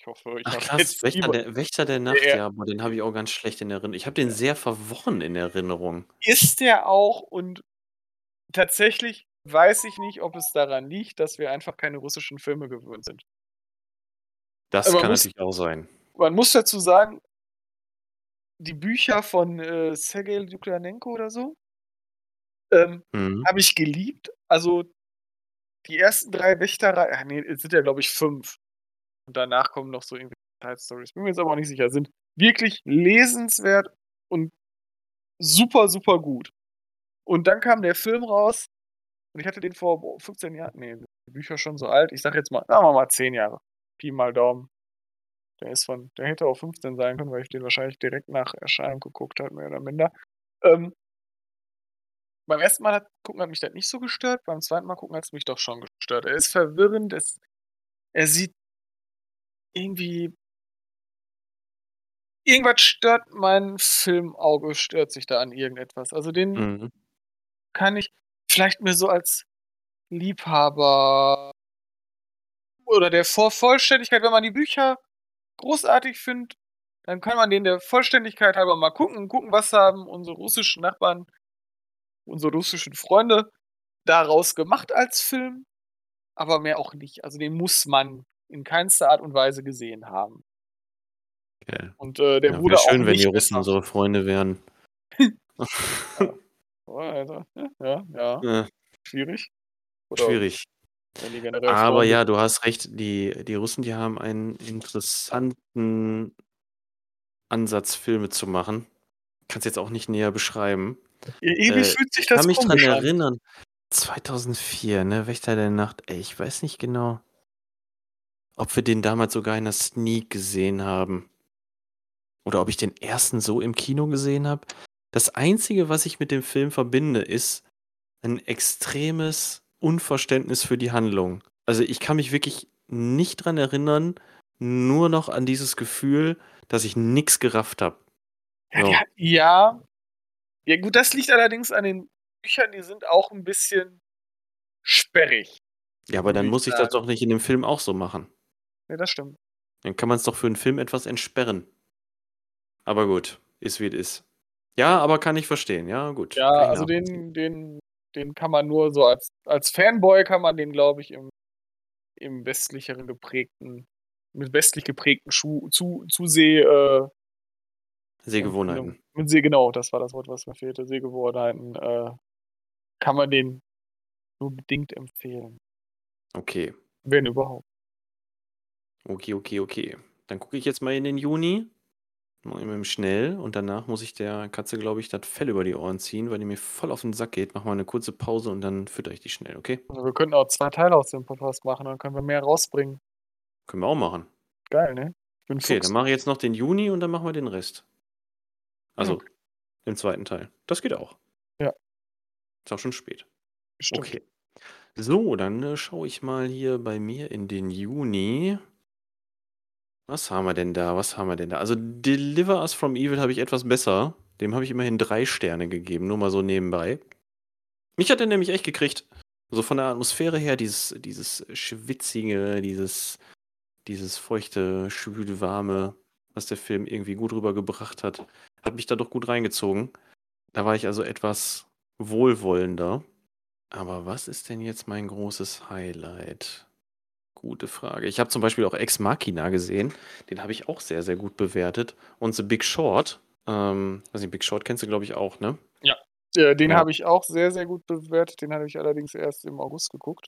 Ich hoffe, ich Ach habe krass, jetzt Wächter der Wächter der Nacht, Ja. ja, boah, den habe ich auch ganz schlecht in Erinnerung. Ich habe den sehr verworren in Erinnerung. Ist der auch und tatsächlich weiß ich nicht, ob es daran liegt, dass wir einfach keine russischen Filme gewöhnt sind. Das Aber kann muss natürlich auch sein. Man muss dazu sagen die Bücher von, äh, Sergei Lukjanenko oder so ähm, Mhm. habe ich geliebt. Also, die ersten 3 Wächterei ah ne, es sind ja, glaube ich, 5. Und danach kommen noch so irgendwie Side Stories. Bin mir jetzt aber auch nicht sicher. Sind wirklich lesenswert und super, super gut. Und dann kam der Film raus und ich hatte den vor, boah, 15 Jahren ne, die Bücher schon so alt. Ich sage jetzt mal, sagen wir mal 10 Jahre. Pi mal Daumen. Der ist von der hätte auch 15 sein können, weil ich den wahrscheinlich direkt nach Erscheinen geguckt habe, mehr oder minder. Ähm beim ersten Mal hat gucken hat mich das nicht so gestört, beim zweiten Mal gucken hat's mich doch schon gestört. Er ist verwirrend, es er sieht irgendwie irgendwas stört mein Filmauge stört sich da an irgendetwas. Also, den Mhm. kann ich vielleicht mir so als Liebhaber oder der vor Vollständigkeit, wenn man die Bücher großartig findet, dann kann man den der Vollständigkeit halber mal gucken gucken, was haben unsere russischen Nachbarn unsere russischen Freunde daraus gemacht als Film, aber mehr auch nicht. Also, den muss man in keinster Art und Weise gesehen haben. Okay. Und, äh, der Ja, wurde wäre auch schön, wenn die Russen unsere Freunde wären. Ja. Oh, Alter. Ja, ja. Äh, Schwierig. Oder schwierig. Aber ja, du hast recht, die die Russen, die haben einen interessanten Ansatz, Filme zu machen. Kann's jetzt auch nicht näher beschreiben. Irgendwie Äh, fühlt sich ich das kann mich dran an. erinnern, 2004, ne, Wächter der Nacht. Ey, ich weiß nicht genau ob wir den damals sogar in 'ner Sneak gesehen haben. Oder ob ich den ersten so im Kino gesehen habe. Das Einzige, was ich mit dem Film verbinde, ist 'n extremes Unverständnis für die Handlung. Also, ich kann mich wirklich nicht dran erinnern, nur noch an dieses Gefühl, dass ich nix gerafft habe. Ja, So. ja. Ja gut, das liegt allerdings an den Büchern, die sind auch 'n bisschen sperrig. Ja, aber dann ich muss ich das doch nicht in dem Film auch so machen. Ja, das stimmt. Dann kann man's doch für 'n Film etwas entsperren. Aber gut, ist wie es ist. Ja, aber kann ich verstehen. Ja, gut. Ja, also den den den kann man nur so als als Fanboy kann man den, glaube ich, im im westlicheren geprägten mit westlich geprägten Schu zu Zuseh äh Sehgewohnheiten. Mit Seh genau, das war das Wort, was mir fehlte. Sehgewohnheiten, äh, kann man den nur bedingt empfehlen. Okay. Wenn überhaupt. Okay, okay, okay. Dann gucke ich jetzt mal in den Juni. Mal eben schnell und danach muss ich der Katze, glaube ich, das Fell über die Ohren ziehen, weil die mir voll auf 'n Sack geht. Mache mal 'ne kurze Pause und dann füttere ich die schnell, okay? Also, wir könnten auch 2 Teile aus dem Podcast machen, dann können wir mehr rausbringen. Können wir auch machen. Geil, ne? Ich Okay, Fuchs. dann mache ich jetzt noch den Juni und dann machen wir den Rest. Also, okay. den 2. Teil. Das geht auch. Ja. Ist auch schon spät. Stimmt. Okay. So, dann, äh, schaue ich mal hier bei mir in den Juni. Was haben wir denn da? Was haben wir denn da? Also, Deliver Us from Evil habe ich etwas besser. Dem habe ich immerhin 3 Sterne gegeben, nur mal so nebenbei. Mich hat der nämlich echt gekriegt. So von der Atmosphäre her, dieses, dieses schwitzige, dieses, dieses feuchte, schwüle, warme, was der Film irgendwie gut rübergebracht hat, hat mich da doch gut reingezogen. Da war ich also etwas wohlwollender. Aber was ist denn jetzt mein großes Highlight? Gute Frage. Ich habe zum Beispiel auch Ex Machina gesehen. Den habe ich auch sehr, sehr gut bewertet. Und The Big Short. Ähm, also Big Short kennst du, glaube ich, auch, ne? Ja. ja den ja. habe ich auch sehr, sehr gut bewertet. Den habe ich allerdings erst im August geguckt.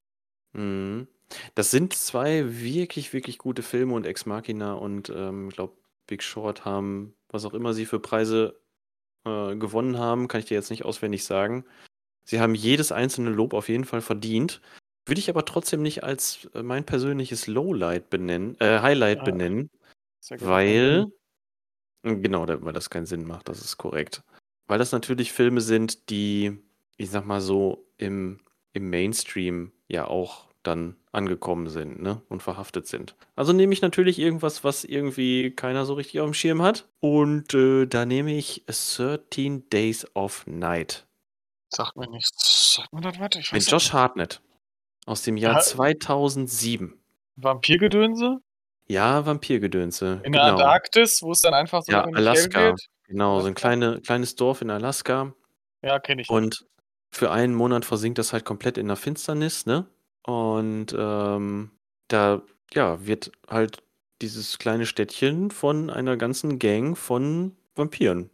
Mhm. Das sind zwei wirklich, wirklich gute Filme und Ex Machina und ähm, ich glaube, Big Short haben, was auch immer sie für Preise äh, gewonnen haben, kann ich dir jetzt nicht auswendig sagen. Sie haben jedes einzelne Lob auf jeden Fall verdient. Würde ich aber trotzdem nicht als äh, mein persönliches Lowlight benennen, äh, Highlight ja, benennen, weil, genau, weil das keinen Sinn macht, das ist korrekt. Weil das natürlich Filme sind, die, ich sag mal so, im, im Mainstream ja auch dann angekommen sind ne? und verhaftet sind. Also nehme ich natürlich irgendwas, was irgendwie keiner so richtig auf dem Schirm hat. Und äh, da nehme ich 13 Days of Night. Sagt mir nichts. Sagt mir das was? Mit Josh Hartnett. Aus dem Jahr ja, 2007. Vampirgedönse? Ja, Vampirgedönse. In genau. der Antarktis, wo es dann einfach so ja, Alaska. Genau, Alaska. so ein kleine, kleines Dorf in Alaska. Ja, kenne ich. Und für einen Monat versinkt das halt komplett in der Finsternis, ne? Und ähm, da ja, wird halt dieses kleine Städtchen von einer ganzen Gang von Vampiren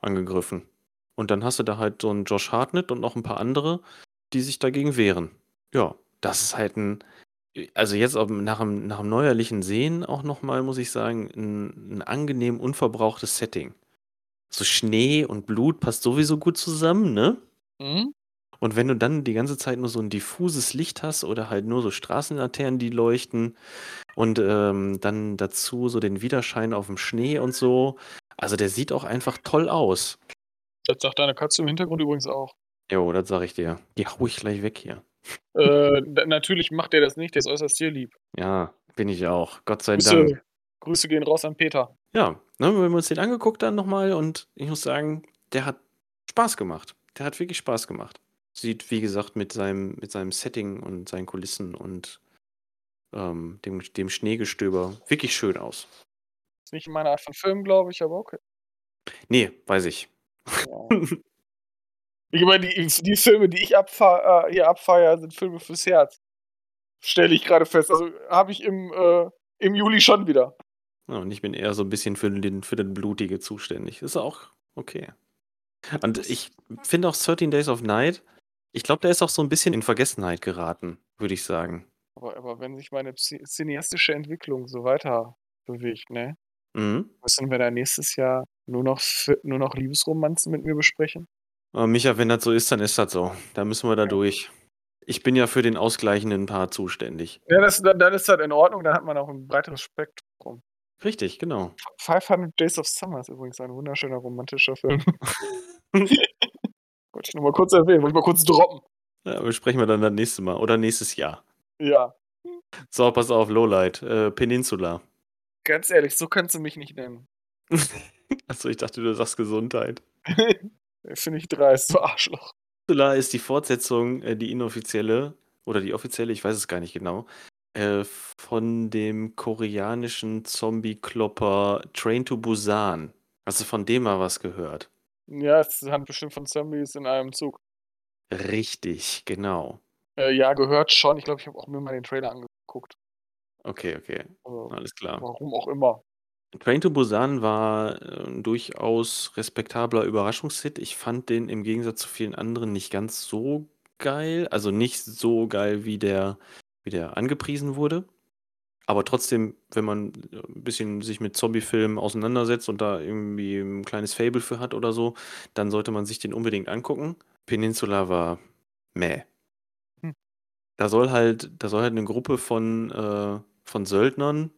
angegriffen. Und dann hast du da halt so einen Josh Hartnett und noch ein paar andere, die sich dagegen wehren. Ja, das ist halt ein, also jetzt nach dem, nach dem neuerlichen Sehen auch nochmal, muss ich sagen, ein, ein angenehm unverbrauchtes Setting. So Schnee und Blut passt sowieso gut zusammen, ne? Mhm. Und wenn du dann die ganze Zeit nur so ein diffuses Licht hast oder halt nur so Straßenlaternen, die leuchten und ähm, dann dazu so den Widerschein auf dem Schnee und so, also der sieht auch einfach toll aus. Das sagt deine Katze im Hintergrund übrigens auch. Jo, das sag ich dir. Die hau ich gleich weg hier. Äh, natürlich macht er das nicht, der ist äußerst tierlieb. Ja, bin ich auch. Gott sei Grüße, Dank. Grüße gehen raus an Peter. Ja, ne, wir haben uns den angeguckt dann nochmal und ich muss sagen, der hat Spaß gemacht. Der hat wirklich Spaß gemacht. Sieht, wie gesagt, mit seinem, mit seinem Setting und seinen Kulissen und ähm, dem, dem Schneegestöber wirklich schön aus. Ist nicht meine Art von Film, glaube ich, aber okay. Nee, weiß ich. Ja. Ich meine, die, die Filme, die ich abfahr, äh, hier abfeiere, sind Filme fürs Herz. Stelle ich gerade fest. Also habe ich im, äh, im Juli schon wieder. Ja, und ich bin eher so ein bisschen für den, für den Blutige zuständig. Ist auch okay. Und ich finde auch 13 Days of Night, ich glaube, der ist auch so ein bisschen in Vergessenheit geraten, würde ich sagen. Aber, aber wenn sich meine cineastische Entwicklung so weiter bewegt, ne? Mhm. Müssen wir da nächstes Jahr nur noch, nur noch Liebesromanzen mit mir besprechen? Aber Micha, wenn das so ist, dann ist das so. Da müssen wir da durch. Ich bin ja für den ausgleichenden Part zuständig. Ja, das, dann, dann ist das in Ordnung, dann hat man auch ein breiteres Spektrum. Richtig, genau. 500 Days of Summer ist übrigens ein wunderschöner romantischer Film. wollte ich nur mal kurz erwähnen, wollte ich mal kurz droppen. Ja, besprechen wir dann das nächste Mal oder nächstes Jahr. Ja. So, pass auf, Lowlight, äh, Peninsula. Ganz ehrlich, so kannst du mich nicht nennen. Achso, ich dachte, du sagst Gesundheit. Finde ich dreist, du Arschloch. Peninsula ist die Fortsetzung, äh, die inoffizielle, oder die offizielle, ich weiß es gar nicht genau, äh, von dem koreanischen Zombie-Klopper Train to Busan. Hast du von dem mal was gehört? Ja, es sind bestimmt von Zombies in einem Zug. Richtig, genau. Äh, ja, gehört schon. Ich glaube, ich habe auch mir mal den Trailer angeguckt. Okay, okay. Also, Alles klar. Warum auch immer. Train to Busan war äh, 'n durchaus respektabler Überraschungshit. Ich fand den im Gegensatz zu vielen anderen nicht ganz so geil. Also, nicht so geil, wie der wie der angepriesen wurde. Aber trotzdem, wenn man äh, 'n bisschen sich mit Zombiefilmen auseinandersetzt und da irgendwie ein kleines Fable für hat oder so, dann sollte man sich den unbedingt angucken. Peninsula war mäh. Hm. Da soll halt da soll halt 'ne Gruppe von, äh von Söldnern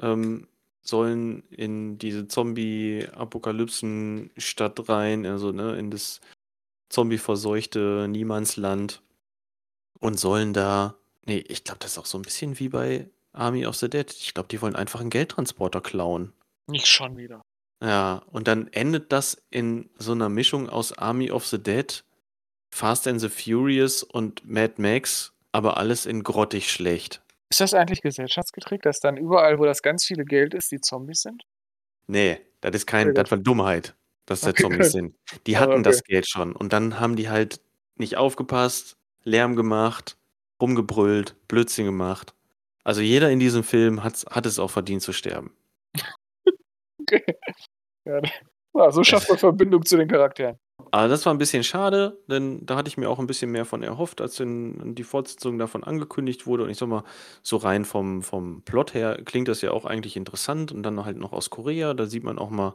ähm, sollen in diese Zombie-Apokalypsen-Stadt rein, also ne, in das zombie-verseuchte Niemandsland und sollen da, nee, ich glaube, das ist auch so ein bisschen wie bei Army of the Dead. Ich glaube, die wollen einfach einen Geldtransporter klauen. Nicht schon wieder. Ja, und dann endet das in so einer Mischung aus Army of the Dead Fast and the Furious und Mad Max, aber alles in grottig schlecht. Ist das eigentlich gesellschaftsgeträgt, dass dann überall, wo das ganz viele Geld ist, die Zombies sind? Nee, das ist kein, das war Dummheit, dass da okay, Zombies sind. Die hatten okay. das Geld schon und dann haben die halt nicht aufgepasst, Lärm gemacht, rumgebrüllt, Blödsinn gemacht. Also jeder in diesem Film hat, hat es auch verdient zu sterben. okay. Ja, so schafft man Verbindung zu den Charakteren. Aber das war ein bisschen schade, denn da hatte ich mir auch ein bisschen mehr von erhofft, als denn die Fortsetzung davon angekündigt wurde. Und ich sag mal, so rein vom, vom Plot her klingt das ja auch eigentlich interessant. Und dann halt noch aus Korea, da sieht man auch mal,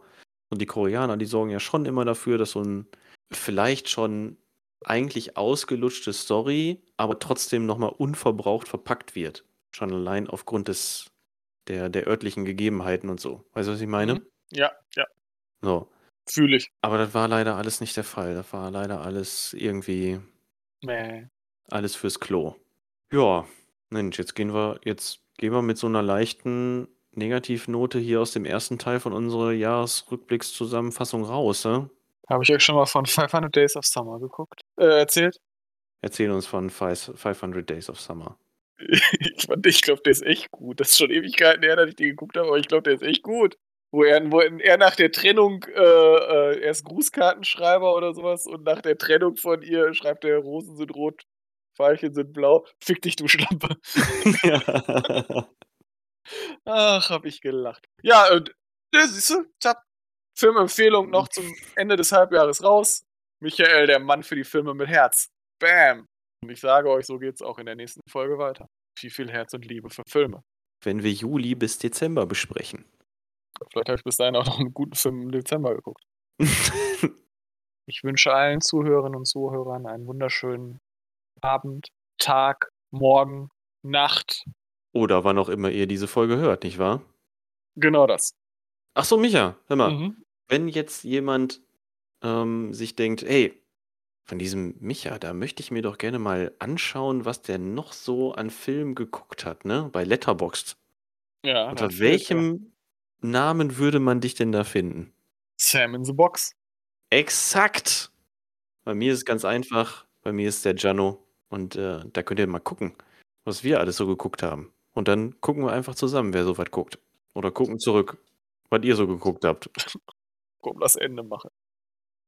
und die Koreaner, die sorgen ja schon immer dafür, dass so ein vielleicht schon eigentlich ausgelutschte Story, aber trotzdem nochmal unverbraucht verpackt wird. Schon allein aufgrund des, der, der örtlichen Gegebenheiten und so. Weißt du, was ich meine? Mhm. Ja, ja. So. Fühle ich. Aber das war leider alles nicht der Fall. Das war leider alles irgendwie. Nee. Alles fürs Klo. Ja, Mensch, jetzt gehen wir, jetzt gehen wir mit so einer leichten Negativnote hier aus dem ersten Teil von unserer Jahresrückblickszusammenfassung raus, ne? Habe ich euch schon mal von 500 Days of Summer geguckt, äh, erzählt? Erzähl uns von 500 Days of Summer. ich ich glaube, der ist echt gut. Das ist schon Ewigkeiten her, dass ich den geguckt habe, aber ich glaube, der ist echt gut. Wo er, wo er nach der Trennung, äh, äh, er ist Grußkartenschreiber oder sowas und nach der Trennung von ihr schreibt er, Rosen sind rot, Pfeilchen sind blau. Fick dich, du Schlampe. Ja. Ach, hab ich gelacht. Ja, und ja, siehst du, ich hab Filmempfehlung noch zum Ende des Halbjahres raus. Michael, der Mann für die Filme mit Herz. Bam! Und ich sage euch, so geht's auch in der nächsten Folge weiter. Viel, viel Herz und Liebe für Filme. Wenn wir Juli bis Dezember besprechen. Vielleicht habe ich bis dahin auch noch einen guten Film im Dezember geguckt. ich wünsche allen Zuhörerinnen und Zuhörern einen wunderschönen Abend, Tag, Morgen, Nacht. Oder wann auch immer ihr diese Folge hört, nicht wahr? Genau das. Ach so, Micha, hör mal. Mhm. Wenn jetzt jemand ähm, sich denkt, hey, von diesem Micha, da möchte ich mir doch gerne mal anschauen, was der noch so an Filmen geguckt hat, ne? Bei Letterboxd. Ja. Unter welchem Namen würde man dich denn da finden? Sam in the Box. Exakt. Bei mir ist es ganz einfach. Bei mir ist der Jano. Und äh, da könnt ihr mal gucken, was wir alles so geguckt haben. Und dann gucken wir einfach zusammen, wer so weit guckt. Oder gucken zurück, was ihr so geguckt habt. Komm, das Ende machen.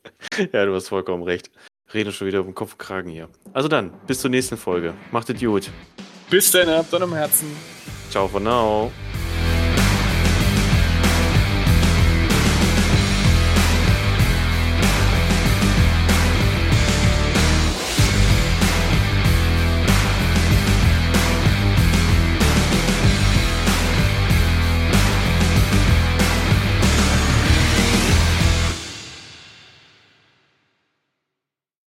ja, du hast vollkommen recht. Rede schon wieder um Kopf und Kragen hier. Also dann, bis zur nächsten Folge. Macht es gut. Bis dann, habt dann im Herzen. Ciao for now.